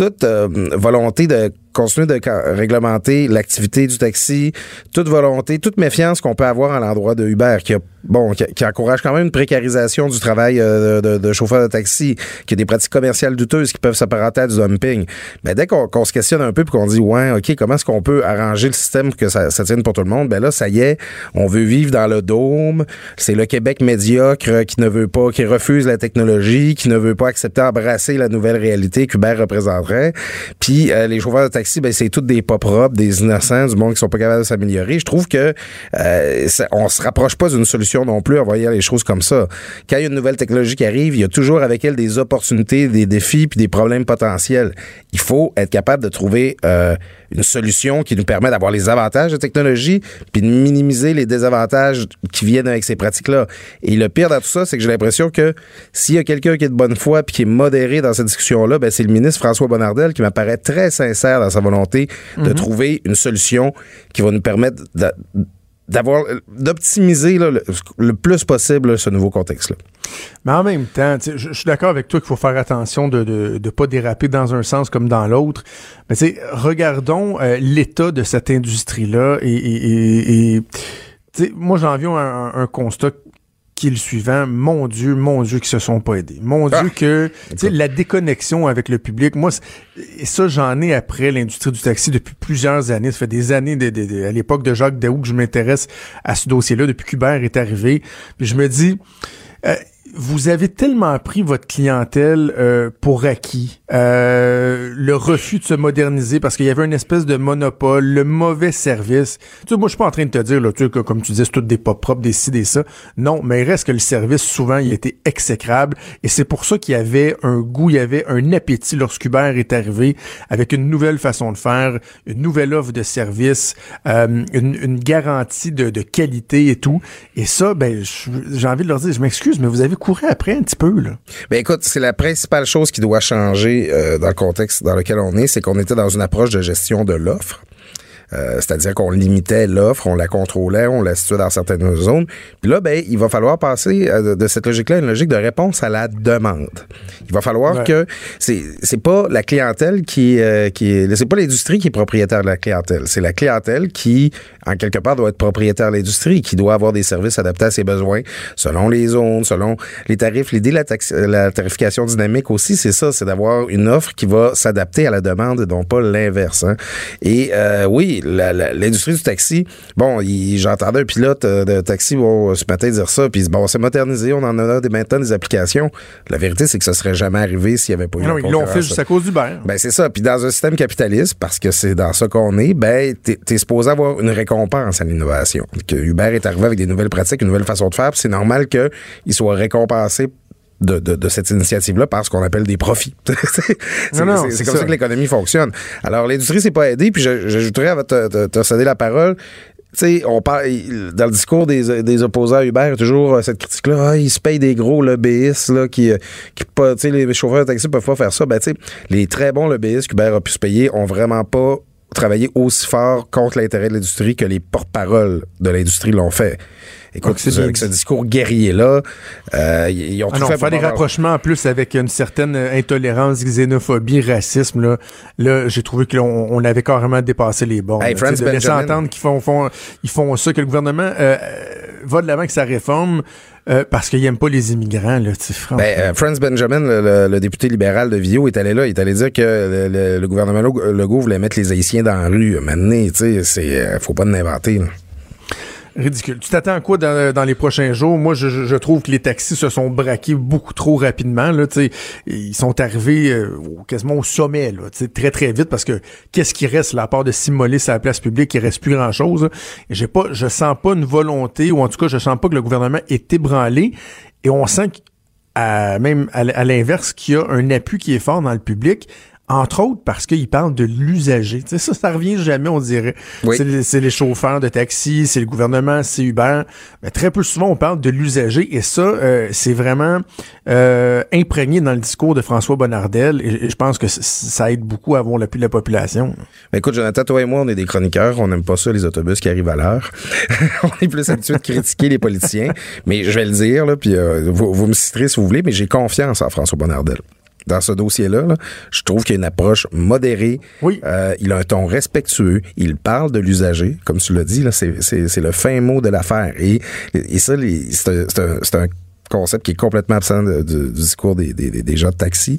toute euh, volonté de continuer de réglementer l'activité du taxi, toute volonté, toute méfiance qu'on peut avoir à l'endroit de Uber, qui, a, bon, qui, encourage quand même une précarisation du travail euh, de, chauffeur de taxi, qui a des pratiques commerciales douteuses qui peuvent s'apparenter à du dumping. Mais dès qu'on se questionne un peu puis qu'on dit, ouais, OK, comment est-ce qu'on peut arranger le système pour que ça, tienne pour tout le monde? Ben là, ça y est, on veut vivre dans le dôme. C'est le Québec médiocre qui ne veut pas, qui refuse la technologie, qui ne veut pas accepter, embrasser la nouvelle réalité qu'Uber représenterait. Puis euh, les chauffeurs de taxi, ben, c'est toutes des pas propres, des innocents, du monde qui sont pas capables de s'améliorer. Je trouve que euh, on se rapproche pas d'une solution non plus à voir les choses comme ça. Quand il y a une nouvelle technologie qui arrive, il y a toujours avec elle des opportunités, des défis puis des problèmes potentiels. Il faut être capable de trouver euh, une solution qui nous permet d'avoir les avantages de technologie puis de minimiser les désavantages qui viennent avec ces pratiques-là. Et le pire dans tout ça, c'est que j'ai l'impression que s'il y a quelqu'un qui est de bonne foi puis qui est modéré dans cette discussion-là, ben c'est le ministre François Bonnardel qui m'apparaît très sincère dans sa volonté de mhm. trouver une solution qui va nous permettre d'avoir d'optimiser le, plus possible ce nouveau contexte-là. Mais en même temps, je suis d'accord avec toi qu'il faut faire attention de ne de, pas déraper dans un sens comme dans l'autre. Mais regardons euh, l'état de cette industrie-là et, et, et, moi j'en viens à un, un constat qui est le suivant. Mon Dieu, mon Dieu, qui se sont pas aidés. Mon Dieu, ah! que la déconnexion avec le public. Moi, ça, j'en ai après l'industrie du taxi depuis plusieurs années. Ça fait des années, à l'époque de Jacques Daou, que je m'intéresse à ce dossier-là depuis qu'Hubert est arrivé. Puis je me dis, euh, vous avez tellement pris votre clientèle euh, pour acquis, euh, le refus de se moderniser parce qu'il y avait une espèce de monopole, le mauvais service. Tu sais, moi, je suis pas en train de te dire, là, tu sais, que, comme tu disais, c'est tout des pas propres, des ci, des ça. Non, mais il reste que le service, souvent, il était exécrable. Et c'est pour ça qu'il y avait un goût, il y avait un appétit lorsqu'Uber est arrivé avec une nouvelle façon de faire, une nouvelle offre de service, euh, une, une, garantie de, de, qualité et tout. Et ça, ben, j'ai envie de leur dire, je m'excuse, mais vous avez couru après un petit peu, là. Ben écoute, c'est la principale chose qui doit changer euh, dans le contexte dans lequel on est, c'est qu'on était dans une approche de gestion de l'offre. Euh, c'est-à-dire qu'on limitait l'offre, on la contrôlait, on la situait dans certaines zones. Puis là, ben, il va falloir passer euh, de cette logique-là à une logique de réponse à la demande. Il va falloir que c'est c'est pas la clientèle qui euh, qui c'est pas l'industrie qui est propriétaire de la clientèle, c'est la clientèle qui en quelque part doit être propriétaire de l'industrie, qui doit avoir des services adaptés à ses besoins selon les zones, selon les tarifs. L'idée de la, la tarification dynamique aussi, c'est ça, c'est d'avoir une offre qui va s'adapter à la demande et non pas l'inverse. Hein. Et euh, oui, l'industrie du taxi, bon, j'entendais un pilote euh, de taxi bon, ce matin dire ça, puis bon, c'est modernisé, on en a maintenant des applications. La vérité, c'est que ça serait jamais arrivé s'il n'y avait pas eu non, Ils l'ont fait juste à cause d'Uber. Ben, c'est ça. Puis dans un système capitaliste, parce que c'est dans ça qu'on est, ben, t'es es supposé avoir une récompense à l'innovation. Que Uber est arrivé avec des nouvelles pratiques, une nouvelle façon de faire, c'est normal qu'il soit récompensé de, de, de, cette initiative-là par ce qu'on appelle des profits. c'est comme ça. que l'économie fonctionne. Alors, l'industrie s'est pas aidée, puis j'ajouterais à te, te, céder la parole, tu sais, on parle dans le discours des, des opposants à Uber, il y a toujours euh, cette critique-là, ah, ils se payent des gros lobbyistes là, qui, euh, qui pas, les chauffeurs de taxi peuvent pas faire ça. Ben, les très bons lobbyistes qu'Uber a pu se payer ont vraiment pas travaillé aussi fort contre l'intérêt de l'industrie que les porte-paroles de l'industrie l'ont fait. Écoute, avec ce discours guerrier-là, euh, ils ont ah tout fait faire des rapprochements en plus avec une certaine intolérance, xénophobie, racisme. Là, là j'ai trouvé qu'on on avait carrément dépassé les bornes. Hey, de laisser entendre qu'ils font, font, ils font ça, que le gouvernement euh, va de l'avant avec sa réforme. Euh, parce qu'ils n'aiment pas les immigrants, là, ben, euh, Franz Benjamin, le, député libéral de Vio, est allé là. Il est allé dire que le, gouvernement Legault voulait mettre les Haïtiens dans la rue. Maintenant, tu sais, c'est, euh, faut pas l'inventer ridicule. Tu t'attends à quoi dans, les prochains jours? Moi, je, trouve que les taxis se sont braqués beaucoup trop rapidement. Là, ils sont arrivés euh, quasiment au sommet, là, très très vite, parce que qu'est-ce qui reste là, à part de s'immoler sur la place publique, il reste plus grand-chose. J'ai pas, je sens pas une volonté, ou en tout cas, je sens pas que le gouvernement est ébranlé, et on sent même à l'inverse, qu'il y a un appui qui est fort dans le public. Entre autres parce qu'il parle de l'usager. Tu sais, ça, ça revient jamais, on dirait. C'est les, chauffeurs de taxi, c'est le gouvernement, c'est Uber. Mais très peu souvent, on parle de l'usager. Et ça, euh, c'est vraiment euh, imprégné dans le discours de François Bonnardel. Et, je pense que ça aide beaucoup à avoir l'appui de la population. Mais écoute, Jonathan, toi et moi, on est des chroniqueurs. On n'aime pas ça, les autobus qui arrivent à l'heure. on est plus habitué de critiquer les politiciens. Mais je vais le dire, là, puis euh, vous, vous me citerez si vous voulez, mais j'ai confiance en François Bonnardel dans ce dossier-là. je trouve qu'il y a une approche modérée. Oui. Euh, il a un ton respectueux. Il parle de l'usager, comme tu l'as dit. Là, c'est, c'est, le fin mot de l'affaire. Et, et ça, c'est un, c'est un concept qui est complètement absent du discours des, des, des, gens de taxi.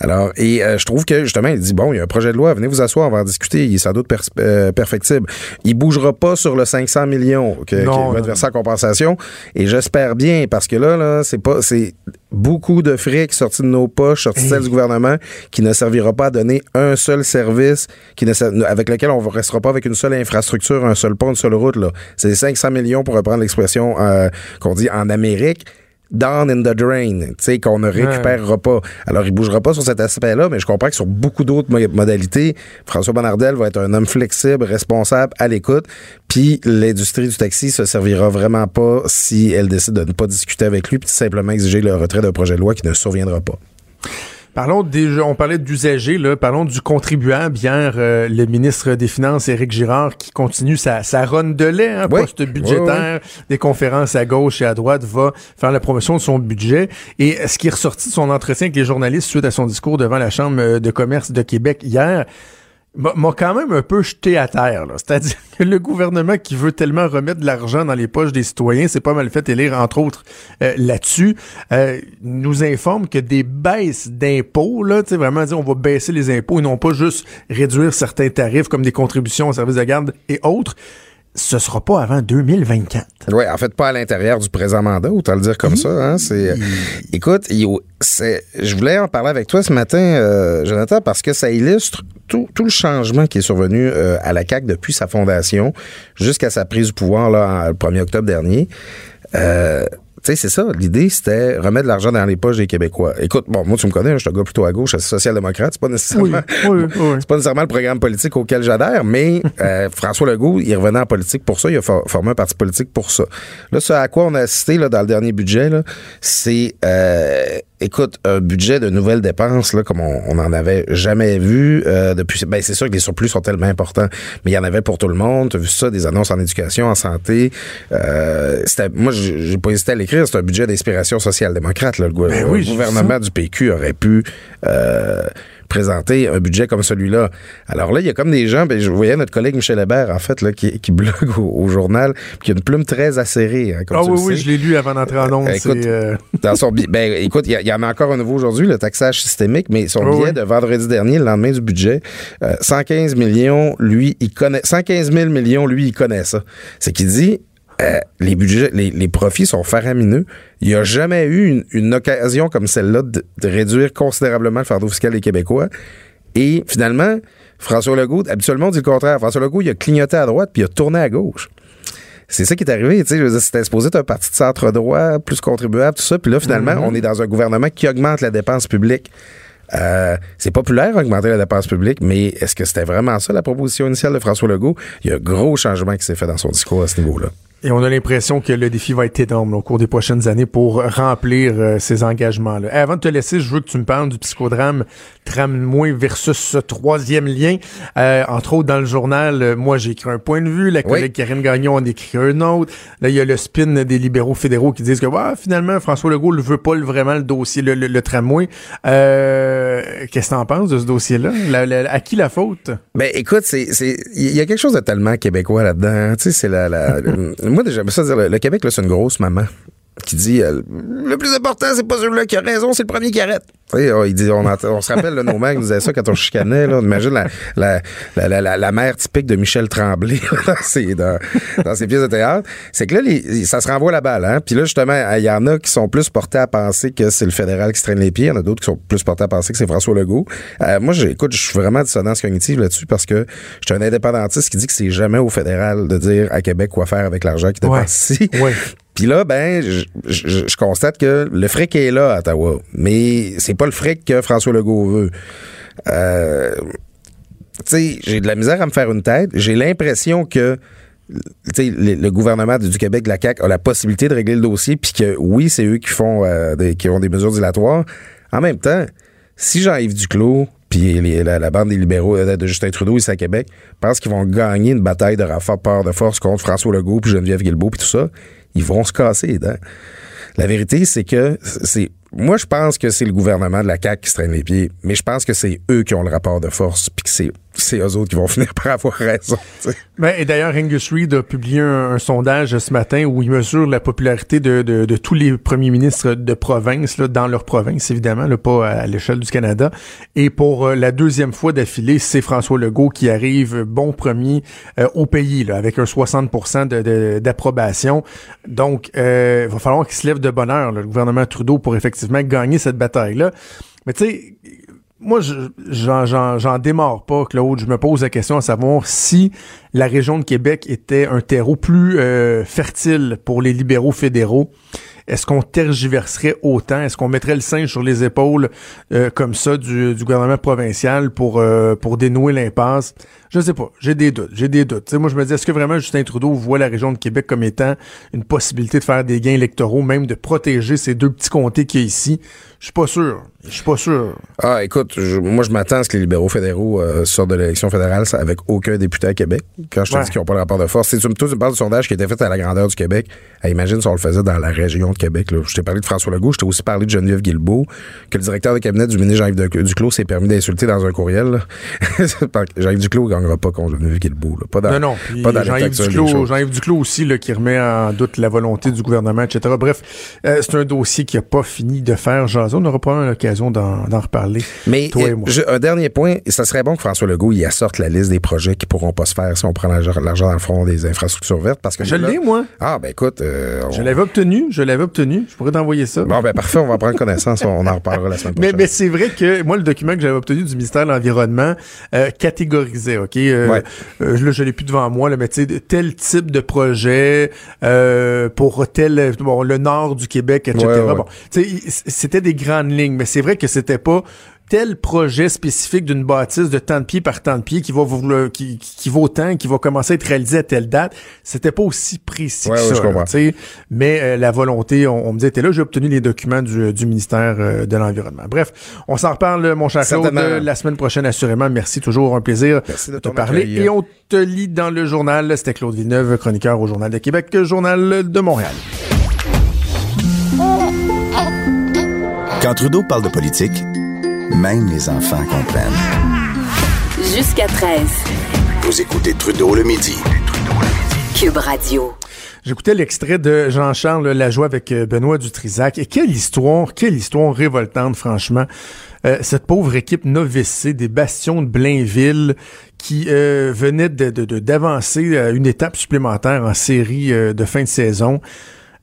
Alors, et euh, je trouve que justement, il dit bon, il y a un projet de loi, venez vous asseoir, on va en discuter. Il est sans doute euh, perfectible. Il bougera pas sur le 500 millions que, qui va être versé en compensation. Et j'espère bien parce que là, là, c'est pas, c'est beaucoup de fric sortis de nos poches, sortis de celles du gouvernement, qui ne servira pas à donner un seul service, qui ne, avec lequel on ne restera pas avec une seule infrastructure, un seul pont, une seule route. C'est 500 millions pour reprendre l'expression euh, qu'on dit en Amérique down in the drain, tu sais, qu'on ne récupérera pas. Alors, il bougera pas sur cet aspect-là, mais je comprends que sur beaucoup d'autres modalités, François Bonnardel va être un homme flexible, responsable, à l'écoute, puis l'industrie du taxi se servira vraiment pas si elle décide de ne pas discuter avec lui, puis simplement exiger le retrait d'un projet de loi qui ne surviendra pas. Parlons déjà, on parlait d'usagers, là, parlons du contribuable. Hier, euh, le ministre des Finances, Éric Girard, qui continue sa, sa run de lait, hein, poste budgétaire, des conférences à gauche et à droite, va faire la promotion de son budget. Et ce qui est ressorti de son entretien avec les journalistes suite à son discours devant la Chambre de commerce de Québec hier, m'a quand même un peu jeté à terre. C'est-à-dire que le gouvernement qui veut tellement remettre de l'argent dans les poches des citoyens, c'est pas mal fait élire, entre autres, euh, là-dessus, euh, nous informe que des baisses d'impôts, là, tu vraiment dire on va baisser les impôts et non pas juste réduire certains tarifs comme des contributions aux services de garde et autres, ce sera pas avant 2024. Oui, en fait, pas à l'intérieur du présent mandat, autant le dire comme ça. Hein, c'est, écoute, c'est, je voulais en parler avec toi ce matin, euh, Jonathan, parce que ça illustre tout, tout le changement qui est survenu euh, à la CAQ depuis sa fondation jusqu'à sa prise du pouvoir là, le 1er octobre dernier. Euh, tu sais, c'est ça. L'idée, c'était remettre de l'argent dans les poches des Québécois. Écoute, bon, moi, tu me connais, je suis un gars plutôt à gauche, social-démocrate. C'est pas nécessairement, oui, oui, c'est pas nécessairement le programme politique auquel j'adhère, mais euh, François Legault, il revenait en politique pour ça. Il a formé un parti politique pour ça. Là, ce à quoi on a assisté là, dans le dernier budget, c'est euh, écoute, un budget de nouvelles dépenses, là, comme on, n'en avait jamais vu euh, depuis. Ben, c'est sûr que les surplus sont tellement importants, mais il y en avait pour tout le monde. Tu as vu ça, des annonces en éducation, en santé. Euh, moi, j'ai pas hésité à l'écrire. C'est un budget d'inspiration social-démocrate. Le, ben gouvernement du PQ aurait pu euh, présenter un budget comme celui-là. Alors là, il y a comme des gens, ben, je voyais notre collègue Michel Hébert, en fait, là, qui, qui blogue au, journal, puis qui a une plume très acérée. Hein, ah oui, oui, je l'ai lu avant d'entrer en ondes. Euh, dans son ben, écoute, il y, en a encore un nouveau aujourd'hui, le taxage systémique, mais son billet de vendredi dernier, le lendemain du budget, 115 euh, millions, lui, il connaît, 115 000 millions, lui, il connaît ça. C'est qu'il dit, euh, les budgets, les, profits sont faramineux. Il n'y a jamais eu une, occasion comme celle-là de, réduire considérablement le fardeau fiscal des Québécois. Et finalement, François Legault, habituellement, on dit le contraire. François Legault, il a clignoté à droite puis il a tourné à gauche. C'est ça qui est arrivé, tu sais, c'était supposé être un parti de centre-droit, plus contribuable, tout ça, puis là, finalement, mm-hmm. on est dans un gouvernement qui augmente la dépense publique. Euh, c'est populaire augmenter la dépense publique, mais est-ce que c'était vraiment ça la proposition initiale de François Legault? Il y a un gros changement qui s'est fait dans son discours à ce niveau-là. Et on a l'impression que le défi va être énorme au cours des prochaines années pour remplir euh, ces engagements-là. avant de te laisser, je veux que tu me parles du psychodrame tramway versus ce troisième lien. Euh, entre autres, dans le journal, euh, moi, j'ai écrit un point de vue. La collègue Karine Gagnon en écrit un autre. Là, il y a le spin des libéraux fédéraux qui disent que bah, finalement, François Legault ne veut pas vraiment le dossier, le, tramway. Qu'est-ce que tu en penses de ce dossier-là? à qui la faute? Ben, écoute, c'est il y a quelque chose de tellement québécois là-dedans. Hein. Tu sais, c'est la... la moi, déjà, ça dire, le, Québec, c'est une grosse maman qui dit euh, le plus important, c'est pas celui-là qui a raison, c'est le premier qui arrête. Oh, il dit, on, on se rappelle, le nos mères nous disait ça quand on chicanait. Là. Imagine la, la, la, la, mère typique de Michel Tremblay dans, ses, dans, dans, ses pièces de théâtre. C'est que là, les, ça se renvoie la balle. Hein? Puis là, justement, il y en a qui sont plus portés à penser que c'est le fédéral qui se traîne les pieds. Il y en a d'autres qui sont plus portés à penser que c'est François Legault. Euh, moi, j'écoute, je suis vraiment dissonance cognitive là-dessus parce que je suis un indépendantiste qui dit que c'est jamais au fédéral de dire à Québec quoi faire avec l'argent qui dépense ici. Ouais. Puis là, ben, je, constate que le fric est là à Ottawa, mais c'est pas le fric que François Legault veut. Euh, tu sais, j'ai de la misère à me faire une tête. J'ai l'impression que le, gouvernement du Québec, la CAQ, a la possibilité de régler le dossier, puis que oui, c'est eux qui font euh, qui ont des mesures dilatoires. En même temps, si Jean-Yves Duclos puis la, bande des libéraux euh, de Justin Trudeau ici à Québec pensent qu'ils vont gagner une bataille de rapport de force contre François Legault puis Geneviève Guilbeault puis tout ça, ils vont se casser les. La vérité, c'est que c'est moi, je pense que c'est le gouvernement de la CAQ qui se traîne les pieds, mais je pense que c'est eux qui ont le rapport de force, puis que c'est c'est eux autres qui vont finir par avoir raison. Ben, et d'ailleurs, Angus Reid a publié un, sondage ce matin où il mesure la popularité de, de, de tous les premiers ministres de province, là, dans leur province, évidemment, là, pas à, l'échelle du Canada. Et pour euh, la deuxième fois d'affilée, c'est François Legault qui arrive bon premier euh, au pays, là, avec un 60% d'approbation. Donc, euh, il va falloir qu'il se lève de bonheur, le gouvernement Trudeau, pour effectivement gagner cette bataille-là. Mais tu sais, moi, j'en démarre pas, Claude. Je me pose la question à savoir si la région de Québec était un terreau plus euh, fertile pour les libéraux fédéraux. Est-ce qu'on tergiverserait autant? Est-ce qu'on mettrait le singe sur les épaules euh, comme ça du, gouvernement provincial pour, euh, pour dénouer l'impasse? Je sais pas. J'ai des doutes. J'ai des doutes. moi, je me dis, est-ce que vraiment Justin Trudeau voit la région de Québec comme étant une possibilité de faire des gains électoraux, même de protéger ces deux petits comtés qu'il y a ici? Je suis pas sûr. Je suis pas sûr. Ah, écoute, moi, je m'attends à ce que les libéraux fédéraux euh, sortent de l'élection fédérale avec aucun député à Québec. Quand je te dis qu'ils n'ont pas le rapport de force, c'est toi, tu me parles du sondage qui était fait à la grandeur du Québec. imagine si on le faisait dans la région de Québec. Là. Je t'ai parlé de François Legault, je t'ai aussi parlé de Geneviève Guilbeault, que le directeur de cabinet du ministre Jean-Yves Duclos s'est permis d'insulter dans un courriel. Jean-Yves Duclos ne gagnera pas contre Geneviève Guilbeault. Pas dans, non, non. Pas dans Jean-Yves Duclos, Jean Duclos aussi, là, qui remet en doute la volonté du gouvernement, etc. Bref, euh, c'est un dossier qui n'a pas fini de faire jaser. On n'aura pas l'occasion d'en reparler. Mais un dernier point, ça serait bon que François Legault y assorte la liste des projets qui pourront pas se faire si on prend l'argent dans le fond des infrastructures vertes. Parce que je l'ai, moi. Ah, ben écoute. Je l'avais obtenu, je l'avais obtenu. Je pourrais t'envoyer ça. Bon, ben parfait, on va prendre connaissance. on en reparlera la semaine prochaine. Mais, mais c'est vrai que moi, le document que j'avais obtenu du ministère de l'Environnement catégorisait, OK? Ouais. là, je l'ai plus devant moi, là, mais tu sais, tel type de projet pour tel, bon, le nord du Québec, etc. Bon, c'était des grandes lignes, mais c'est vrai que c'était pas tel projet spécifique d'une bâtisse de tant de pieds par tant de pieds qui va qui, qui vaut tant, qui va commencer à être réalisé à telle date, c'était pas aussi précis que ça. mais euh, la volonté, on, me disait, était là, j'ai obtenu les documents du, du ministère euh, de l'Environnement. Bref, on s'en reparle, mon cher Claude, la semaine prochaine, assurément. Merci, toujours un plaisir de, te parler. Et on te lit dans le journal. C'était Claude Villeneuve, chroniqueur au Journal de Québec, Journal de Montréal. Quand Trudeau parle de politique, même les enfants comprennent. Jusqu'à 13. Vous écoutez Trudeau le midi. Cube Radio. J'écoutais l'extrait de Jean-Charles Lajoie avec euh, Benoît Dutrisac. Et quelle histoire, quelle histoire révoltante, franchement. Euh, cette pauvre équipe novicée des Bastions de Blainville qui euh, venait d'avancer de, une étape supplémentaire en série de fin de saison.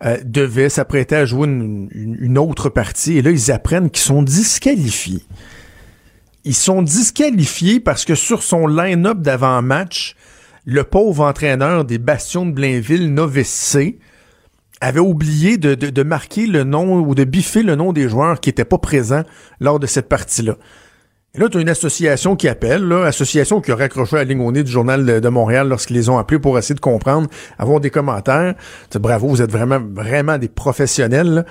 Euh, devait s'apprêter à jouer une, autre partie. Et là, ils apprennent qu'ils sont disqualifiés. Ils sont disqualifiés parce que sur son line-up d'avant-match, le pauvre entraîneur des Bastions de Blainville, Novice avait oublié de, de, marquer le nom ou de biffer le nom des joueurs qui n'étaient pas présents lors de cette partie-là. Et là, tu as une association qui appelle, là, association qui a raccroché la ligne au nez du Journal de, Montréal lorsqu'ils les ont appelés pour essayer de comprendre, avoir des commentaires. bravo, vous êtes vraiment, vraiment des professionnels.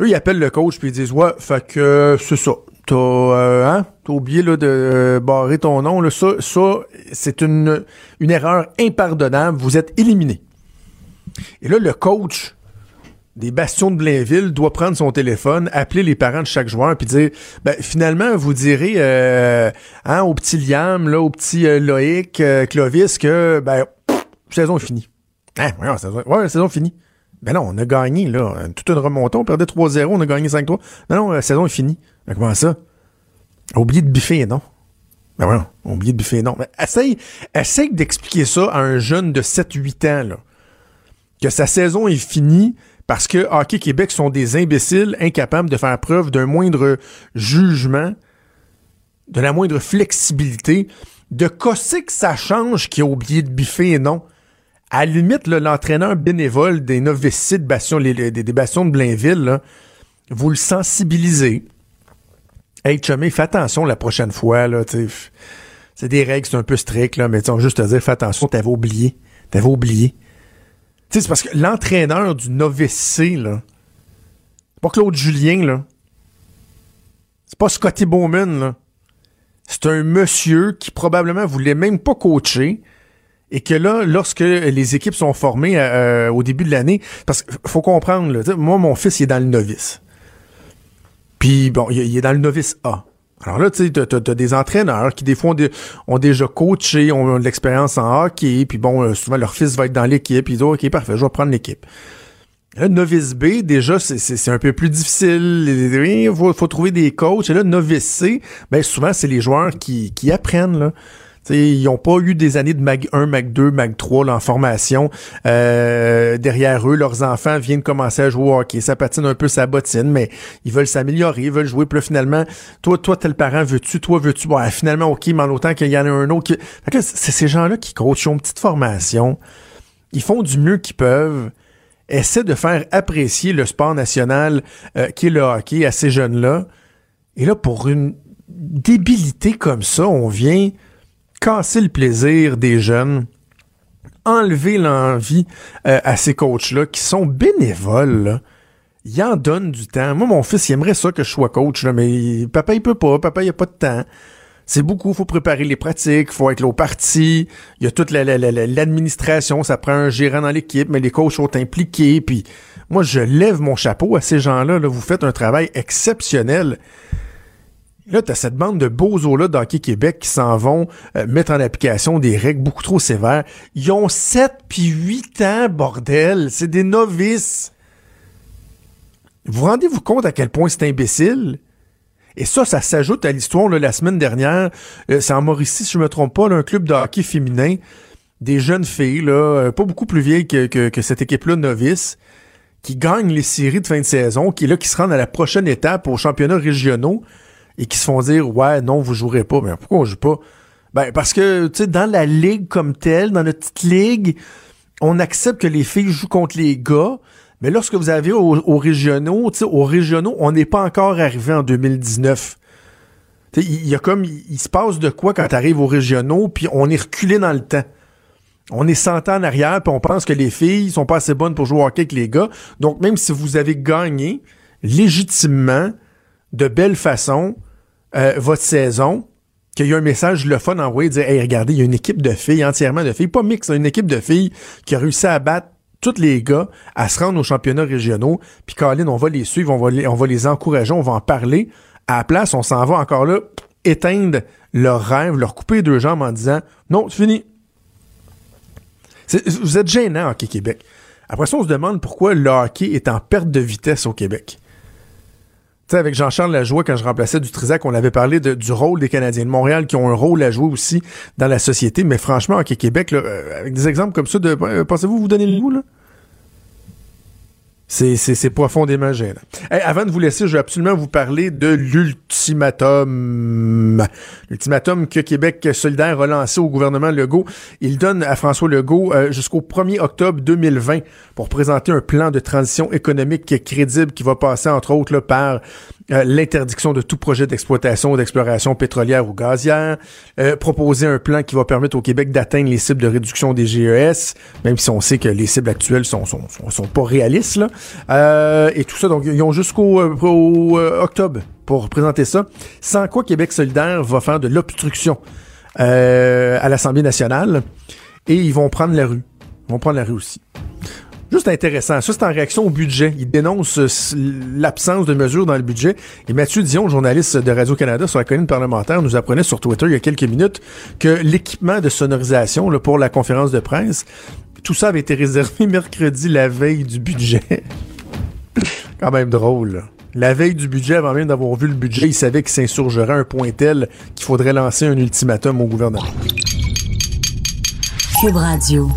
Eux, ils appellent le coach puis ils disent Ouais, fait que c'est ça. T'as euh, hein, oublié là, de euh, barrer ton nom. Là. Ça, ça c'est une, une erreur impardonnable. Vous êtes éliminé. Et là, le coach des bastions de Blainville doit prendre son téléphone, appeler les parents de chaque joueur, puis dire, ben, finalement, vous direz euh, hein, au petit Liam, là, au petit euh, Loïc, euh, Clovis, que ben, saison est finie. Hein, ouais, saison, ouais, saison finie. Ben non, on a gagné, là. Toute une remontée, on perdait 3-0, on a gagné 5-3. Non, non, la saison est finie. Ben, comment ça? Oublié de biffer, non? Ben voilà, oublié de biffer, non. Ben, essaye, essaye d'expliquer ça à un jeune de 7-8 ans, là. Que sa saison est finie, parce que Hockey Québec sont des imbéciles incapables de faire preuve d'un moindre jugement, de la moindre flexibilité, de casser que ça change qui a oublié de biffer et non? À la limite, l'entraîneur bénévole des bastions, des, bastions de Blainville, vous le sensibilisez. Hey, chumé, fais attention la prochaine fois, là, C'est des règles, c'est un peu strict, là, mais juste te dire, fais attention, t'avais oublié. T'avais oublié c'est parce que l'entraîneur du novice C, là, c'est pas Claude Julien, là. C'est pas Scotty Bowman, là. C'est un monsieur qui probablement voulait même pas coacher et que là, lorsque les équipes sont formées euh, au début de l'année, parce qu'il faut comprendre, là, moi, mon fils, il est dans le novice. Puis, bon, il est dans le novice A. Alors là, tu sais, t'as, des entraîneurs qui, des fois, ont, déjà coaché, ont de l'expérience en hockey, puis bon, euh, souvent, leur fils va être dans l'équipe, ils disent, OK, parfait, je vais prendre l'équipe. Là, novice B, déjà, c'est, un peu plus difficile. Il faut, faut, trouver des coachs. Et là, novice C, ben, souvent, c'est les joueurs qui, qui apprennent, là ils n'ont pas eu des années de Mag 1, Mag 2, Mag 3 là, en formation. Euh, derrière eux, leurs enfants viennent commencer à jouer au hockey. Ça patine un peu sa bottine, mais ils veulent s'améliorer, ils veulent jouer. Puis là, finalement, toi, toi, tel parent, veux-tu, toi, veux-tu? Bon, finalement, OK, mais en autant qu'il y en a un autre. Qui... c'est ces gens-là qui coachent, ils ont une petite formation. Ils font du mieux qu'ils peuvent essaient de faire apprécier le sport national euh, qui est le hockey à ces jeunes-là. Et là, pour une débilité comme ça, on vient casser le plaisir des jeunes, enlever l'envie euh, à ces coachs-là qui sont bénévoles. Ils en donnent du temps. Moi, mon fils, il aimerait ça que je sois coach, là, mais papa, il peut pas. Papa, il a pas de temps. C'est beaucoup, faut préparer les pratiques, faut être là au parti, il y a toute l'administration, ça prend un gérant dans l'équipe, mais les coachs sont impliqués, puis moi, je lève mon chapeau à ces gens-là, là, vous faites un travail exceptionnel. Là, tu as cette bande de bozos-là d'Hockey Québec qui s'en vont euh, mettre en application des règles beaucoup trop sévères. Ils ont 7 puis 8 ans, bordel. C'est des novices. Vous rendez-vous compte à quel point c'est imbécile? Et ça, ça s'ajoute à l'histoire, la semaine dernière, euh, c'est en Mauricie, si je me trompe pas, un club de hockey féminin, des jeunes filles, euh, pas beaucoup plus vieilles que cette équipe-là novice, qui gagnent les séries de fin de saison, qui là, qui se rendent à la prochaine étape aux championnats régionaux et qui se font dire Ouais, non, vous jouerez pas. Mais pourquoi on joue pas? Ben, parce que, tu sais, dans la ligue comme telle, dans notre petite ligue, on accepte que les filles jouent contre les gars. Mais lorsque vous avez aux, régionaux, tu sais, aux régionaux, on n'est pas encore arrivé en 2019. Il y, a comme, il, se passe de quoi quand tu arrives aux régionaux, puis on est reculé dans le temps. On est 100 ans en arrière, puis on pense que les filles sont pas assez bonnes pour jouer au hockey avec les gars. Donc, même si vous avez gagné légitimement, de belle façon, euh, votre saison, qu'il y a un message le fun envoyé, dire Hey, regardez, il y a une équipe de filles, entièrement de filles, pas mix, une équipe de filles qui a réussi à battre tous les gars à se rendre aux championnats régionaux. Puis Colin, on va les suivre, on va les, encourager, on va en parler. À la place, on s'en va encore là éteindre leur rêve, leur couper deux jambes en disant Non, c'est fini. vous êtes gênant, Hockey Québec. Après ça, on se demande pourquoi le hockey est en perte de vitesse au Québec sais, avec Jean-Charles Lajoie, quand je remplaçais du Trisac, on avait parlé du rôle des Canadiens de Montréal qui ont un rôle à jouer aussi dans la société. Mais franchement, au Québec, euh, avec des exemples comme ça, de, euh, pensez-vous vous donner le goût, là? C'est profondément gênant. avant de vous laisser, je veux absolument vous parler de l'ultimatum. L'ultimatum que Québec solidaire a lancé au gouvernement Legault. Il donne à François Legault euh, jusqu'au 1er octobre 2020 pour présenter un plan de transition économique crédible qui va passer, entre autres, par euh, l'interdiction de tout projet d'exploitation ou d'exploration pétrolière ou gazière, euh, proposer un plan qui va permettre au Québec d'atteindre les cibles de réduction des GES, même si on sait que les cibles actuelles sont sont, sont, pas réalistes là. Euh, et tout ça, donc ils ont jusqu'au octobre pour présenter ça. Sans quoi Québec solidaire va faire de l'obstruction à l'Assemblée nationale et ils vont prendre la rue. Ils vont prendre la rue aussi. Juste intéressant. Ça, c'est en réaction au budget. Il dénonce euh, l'absence de mesures dans le budget. Et Mathieu Dion, journaliste de Radio-Canada sur la colline parlementaire, nous apprenait sur Twitter il y a quelques minutes que l'équipement de sonorisation pour la conférence de presse, tout ça avait été réservé mercredi, la veille du budget. Quand même drôle. La veille du budget, avant même d'avoir vu le budget, il savait qu'il s'insurgerait un point tel qu'il faudrait lancer un ultimatum au gouvernement. Cube Radio.